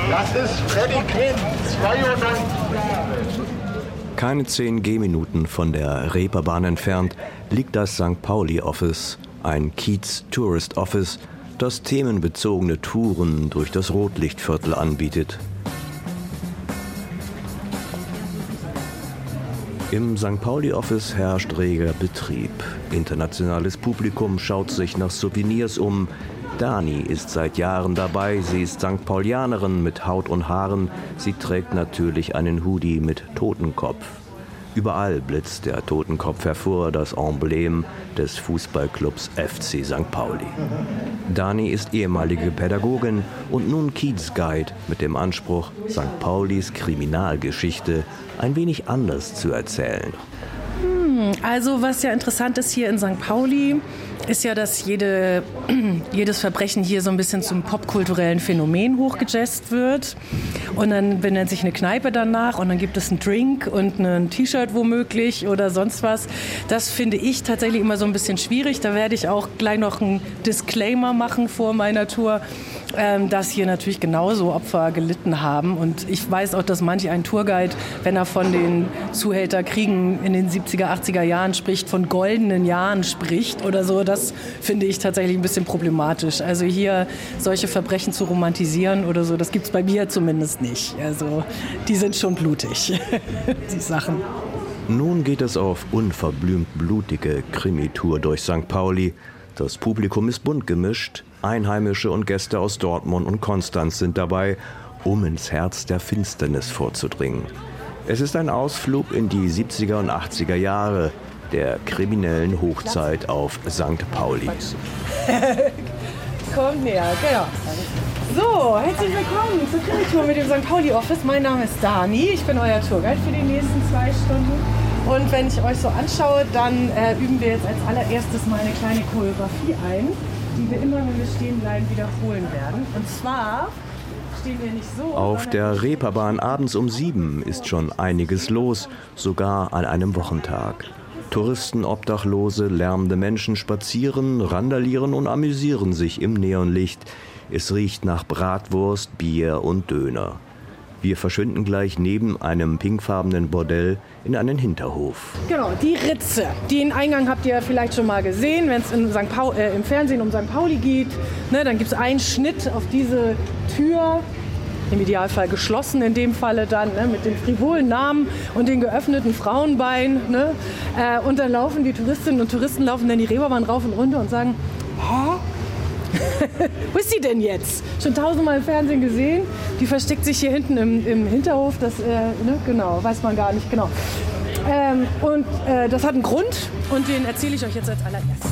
Das ist Freddy Quinn, 92. Keine zehn Gehminuten von der Reeperbahn entfernt liegt das St. Pauli Office, ein Kiez Tourist Office, das themenbezogene Touren durch das Rotlichtviertel anbietet. Im St. Pauli Office herrscht reger Betrieb. Internationales Publikum schaut sich nach Souvenirs um. Dani ist seit Jahren dabei. Sie ist St. Paulianerin mit Haut und Haaren. Sie trägt natürlich einen Hoodie mit Totenkopf. Überall blitzt der Totenkopf hervor, das Emblem des Fußballclubs FC St. Pauli. Dani ist ehemalige Pädagogin und nun Kiez-Guide mit dem Anspruch, St. Paulis Kriminalgeschichte ein wenig anders zu erzählen. Hm, Also was ja interessant ist hier in St. Pauli, ist ja, dass jede, [CLEARS THROAT] jedes Verbrechen hier so ein bisschen zum popkulturellen Phänomen hochgejazzt wird. Und dann benennt sich eine Kneipe danach und dann gibt es einen Drink und ein T-Shirt womöglich oder sonst was. Das finde ich tatsächlich immer so ein bisschen schwierig. Da werde ich auch gleich noch einen Disclaimer machen vor meiner Tour, ähm, dass hier natürlich genauso Opfer gelitten haben. Und ich weiß auch, dass manch ein Tourguide, wenn er von den Zuhälterkriegen in den 70er, 80er Jahren spricht, von goldenen Jahren spricht oder so, das finde ich tatsächlich ein bisschen problematisch. Also hier solche Verbrechen zu romantisieren oder so, das gibt es bei mir zumindest nicht. Also die sind schon blutig, [LAUGHS] die Sachen. Nun geht es auf unverblümt blutige Krimitour durch St. Pauli. Das Publikum ist bunt gemischt. Einheimische und Gäste aus Dortmund und Konstanz sind dabei, um ins Herz der Finsternis vorzudringen. Es ist ein Ausflug in die 70er und 80er Jahre der kriminellen Hochzeit auf St. Pauli. [LAUGHS] Kommt näher, genau. So, herzlich willkommen zur Krimi-Tour mit dem St. Pauli Office. Mein Name ist Dani, ich bin euer Tourguide für die nächsten zwei Stunden. Und wenn ich euch so anschaue, dann äh, üben wir jetzt als allererstes mal eine kleine Choreografie ein, die wir immer, wenn wir stehen bleiben, wiederholen werden. Und zwar stehen wir nicht so. Auf der Reeperbahn abends um sieben ist schon einiges los, sogar an einem Wochentag. Touristen, Obdachlose, lärmende Menschen spazieren, randalieren und amüsieren sich im Neonlicht. Es riecht nach Bratwurst, Bier und Döner. Wir verschwinden gleich neben einem pinkfarbenen Bordell in einen Hinterhof. Genau, die Ritze. Den Eingang habt ihr vielleicht schon mal gesehen, wenn es äh, im Fernsehen um St. Pauli geht. Ne, dann gibt es einen Schnitt auf diese Tür. im Idealfall geschlossen in dem Falle dann, ne, mit den frivolen Namen und den geöffneten Frauenbeinen. Ne? Äh, und dann laufen die Touristinnen und Touristen laufen dann die Reeperbahn rauf und runter und sagen, hä? [LAUGHS] Wo ist sie denn jetzt? Schon tausendmal im Fernsehen gesehen. Die versteckt sich hier hinten im, im Hinterhof. Das, äh, ne? genau, weiß man gar nicht genau. Ähm, und äh, das hat einen Grund und den erzähle ich euch jetzt als allererstes.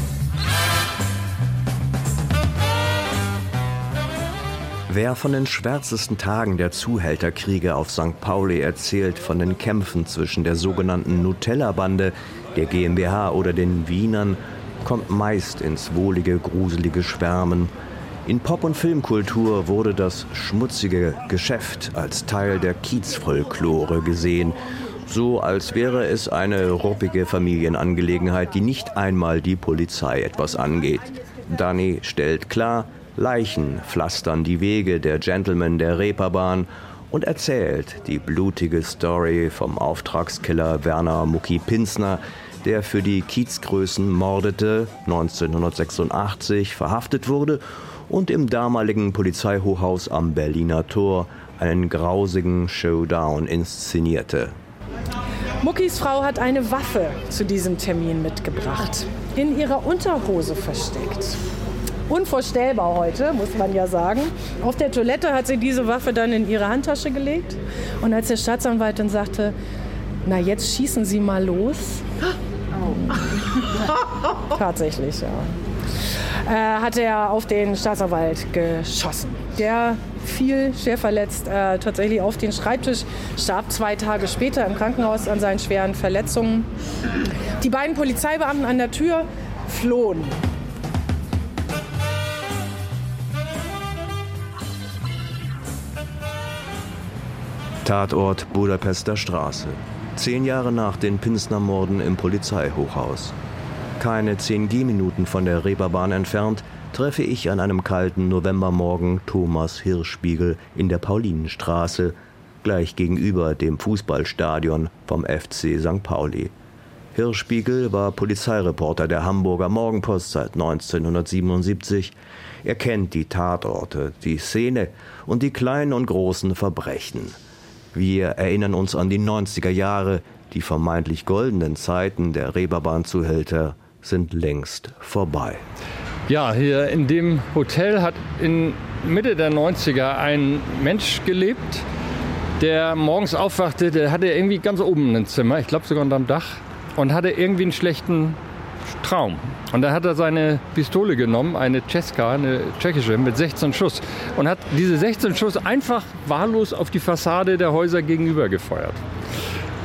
Wer von den schwärzesten Tagen der Zuhälterkriege auf St. Pauli erzählt, von den Kämpfen zwischen der sogenannten Nutella-Bande, der GmbH oder den Wienern, kommt meist ins wohlige, gruselige Schwärmen. In Pop- und Filmkultur wurde das schmutzige Geschäft als Teil der Kiezfolklore gesehen, so als wäre es eine ruppige Familienangelegenheit, die nicht einmal die Polizei etwas angeht. Danny stellt klar, Leichen pflastern die Wege der Gentlemen der Reeperbahn und erzählt die blutige Story vom Auftragskiller Werner Mucki Pinsner, der für die Kiezgrößen mordete, 1986 verhaftet wurde und im damaligen Polizeihochhaus am Berliner Tor einen grausigen Showdown inszenierte. Muckis Frau hat eine Waffe zu diesem Termin mitgebracht, in ihrer Unterhose versteckt unvorstellbar heute, muss man ja sagen. Auf der Toilette hat sie diese Waffe dann in ihre Handtasche gelegt. Und als der Staatsanwalt dann sagte, na jetzt schießen Sie mal los. Oh. [LAUGHS] Tatsächlich, ja. Äh, hat er auf den Staatsanwalt geschossen. Der fiel schwer verletzt äh, tatsächlich auf den Schreibtisch, starb zwei Tage später im Krankenhaus an seinen schweren Verletzungen. Die beiden Polizeibeamten an der Tür flohen. Tatort Budapester Straße. Zehn Jahre nach den Pinsner-Morden im Polizeihochhaus. Keine zehn Gehminuten von der Reeperbahn entfernt treffe ich an einem kalten Novembermorgen Thomas Hirschspiegel in der Paulinenstraße, gleich gegenüber dem Fußballstadion vom FC St. Pauli. Hirschspiegel war Polizeireporter der Hamburger Morgenpost seit 1977. Er kennt die Tatorte, die Szene und die kleinen und großen Verbrechen. Wir erinnern uns an die 90er Jahre. Die vermeintlich goldenen Zeiten der Reeperbahn-Zuhälter sind längst vorbei. Ja, hier in dem Hotel hat in Mitte der 90er ein Mensch gelebt, der morgens aufwachte, der hatte irgendwie ganz oben ein Zimmer, ich glaube sogar unterm Dach, und hatte irgendwie einen schlechten Traum. Und da hat er seine Pistole genommen, eine Czeska, eine tschechische, mit 16 Schuss. Und hat diese 16 Schuss einfach wahllos auf die Fassade der Häuser gegenüber gefeuert.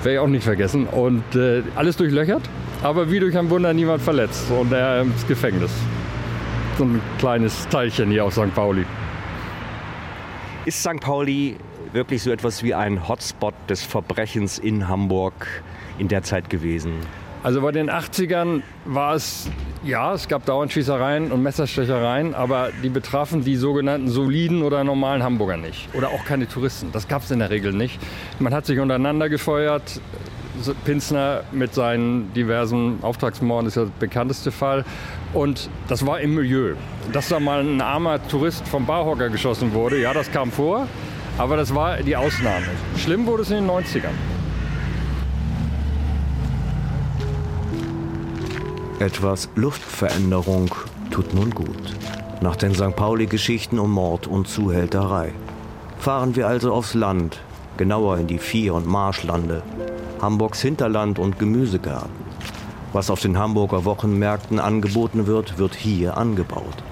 Werde ich auch nicht vergessen. Und äh, alles durchlöchert, aber wie durch ein Wunder niemand verletzt. Und er ins Gefängnis. So ein kleines Teilchen hier auf St. Pauli. Ist St. Pauli wirklich so etwas wie ein Hotspot des Verbrechens in Hamburg in der Zeit gewesen? Also bei den 80ern war es, ja, es gab dauernd Schießereien und Messerstechereien, aber die betrafen die sogenannten soliden oder normalen Hamburger nicht. Oder auch keine Touristen. Das gab es in der Regel nicht. Man hat sich untereinander gefeuert. Pinsner mit seinen diversen Auftragsmorden ist ja der bekannteste Fall. Und das war im Milieu. Dass da mal ein armer Tourist vom Barhocker geschossen wurde, ja, das kam vor. Aber das war die Ausnahme. Schlimm wurde es in den 90ern. Etwas Luftveränderung tut nun gut. Nach den St. Pauli-Geschichten um Mord und Zuhälterei. Fahren wir also aufs Land, genauer in die Vieh- und Marschlande, Hamburgs Hinterland und Gemüsegarten. Was auf den Hamburger Wochenmärkten angeboten wird, wird hier angebaut.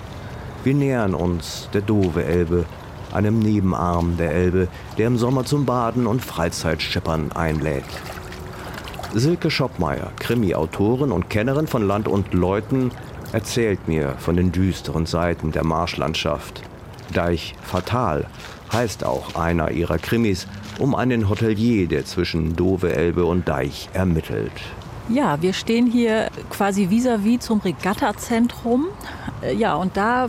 Wir nähern uns der Dove-Elbe, einem Nebenarm der Elbe, der im Sommer zum Baden und Freizeitschippern einlädt. Silke Schoppmeier, Krimi-Autorin und Kennerin von Land und Leuten, erzählt mir von den düsteren Seiten der Marschlandschaft. Deich Fatal heißt auch einer ihrer Krimis um einen Hotelier, der zwischen Dove Elbe und Deich ermittelt. Ja, wir stehen hier quasi vis-à-vis -vis zum Regattazentrum. Äh, ja, und da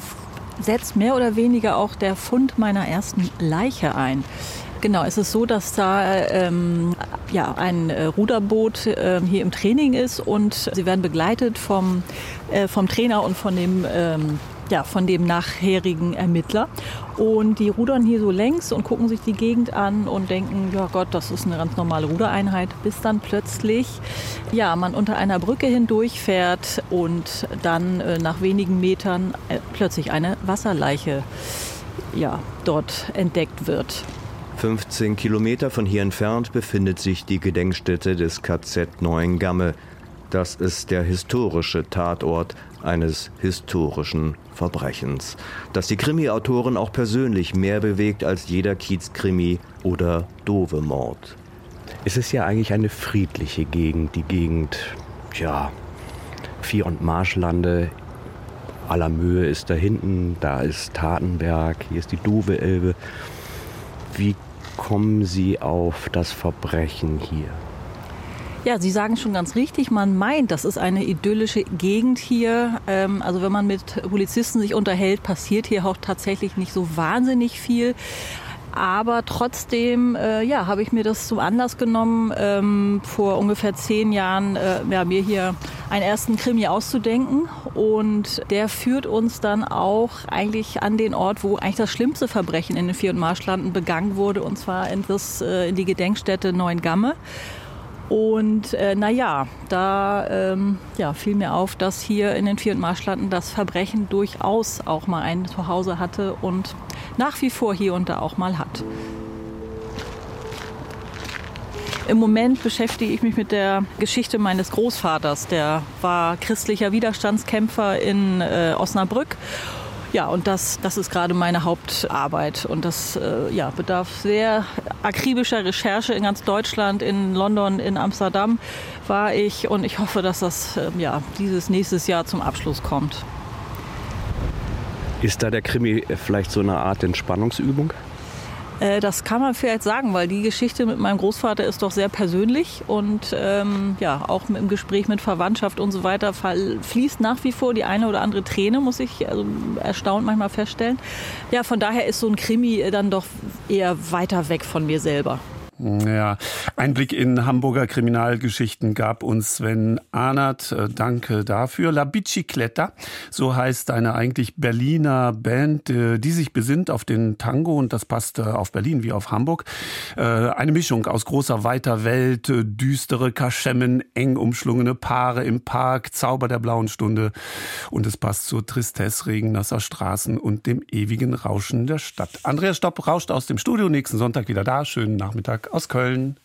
setzt mehr oder weniger auch der Fund meiner ersten Leiche ein. Genau, es ist so, dass da ähm, ja, ein äh, Ruderboot äh, hier im Training ist und sie werden begleitet vom, äh, vom Trainer und von dem ähm, ja, von dem nachherigen Ermittler. Und die rudern hier so längs und gucken sich die Gegend an und denken, ja Gott, das ist eine ganz normale Rudereinheit, bis dann plötzlich ja, man unter einer Brücke hindurchfährt und dann äh, nach wenigen Metern äh, plötzlich eine Wasserleiche ja, dort entdeckt wird. 15 Kilometer von hier entfernt befindet sich die Gedenkstätte des KZ Neuengamme. Das ist der historische Tatort eines historischen Verbrechens, das die Krimi-Autoren auch persönlich mehr bewegt als jeder Kiezkrimi oder Dove-Mord. Es ist ja eigentlich eine friedliche Gegend, die Gegend, ja, Vieh- und Marschlande. Aller Mühe ist da hinten, da ist Tatenberg, hier ist die Dove-Elbe. Wie kommen Sie auf das Verbrechen hier? Ja, Sie sagen schon ganz richtig. Man meint, das ist eine idyllische Gegend hier. Ähm, also wenn man mit Polizisten sich unterhält, passiert hier auch tatsächlich nicht so wahnsinnig viel. Aber trotzdem, äh, ja, habe ich mir das zum Anlass genommen, ähm, vor ungefähr zehn Jahren äh, ja, mir hier einen ersten Krimi auszudenken. Und der führt uns dann auch eigentlich an den Ort, wo eigentlich das schlimmste Verbrechen in den Vier- und Marschlanden begangen wurde, und zwar in, das, äh, in die Gedenkstätte Neuengamme. Und äh, naja, da ähm, ja, fiel mir auf, dass hier in den Vier- und Marschlanden das Verbrechen durchaus auch mal ein Zuhause hatte und nach wie vor hier und da auch mal hat. Im Moment beschäftige ich mich mit der Geschichte meines Großvaters. Der war christlicher Widerstandskämpfer in äh, Osnabrück ja, und das, das ist gerade meine Hauptarbeit. Und das äh, ja, bedarf sehr akribischer Recherche in ganz Deutschland, in London, in Amsterdam war ich. Und ich hoffe, dass das äh, ja, dieses nächstes Jahr zum Abschluss kommt. Ist da der Krimi vielleicht so eine Art Entspannungsübung? Äh, das kann man vielleicht sagen, weil die Geschichte mit meinem Großvater ist doch sehr persönlich und ähm, ja, auch im Gespräch mit Verwandtschaft und so weiter fließt nach wie vor die eine oder andere Träne, muss ich also erstaunt manchmal feststellen. Ja, von daher ist so ein Krimi dann doch eher weiter weg von mir selber. Ja, Einblick in Hamburger Kriminalgeschichten gab uns Sven Ahnert. Äh, danke dafür. La Bicicletta, so heißt eine eigentlich Berliner Band, äh, die sich besinnt auf den Tango und das passt äh, auf Berlin wie auf Hamburg. Eine Mischung aus großer weiter Welt, düstere Kaschemmen, eng umschlungene Paare im Park, Zauber der blauen Stunde und es passt zur Tristesse regennasser Straßen und dem ewigen Rauschen der Stadt. Andreas Stopp rauscht aus dem Studio, nächsten Sonntag wieder da. Schönen Nachmittag aus Köln.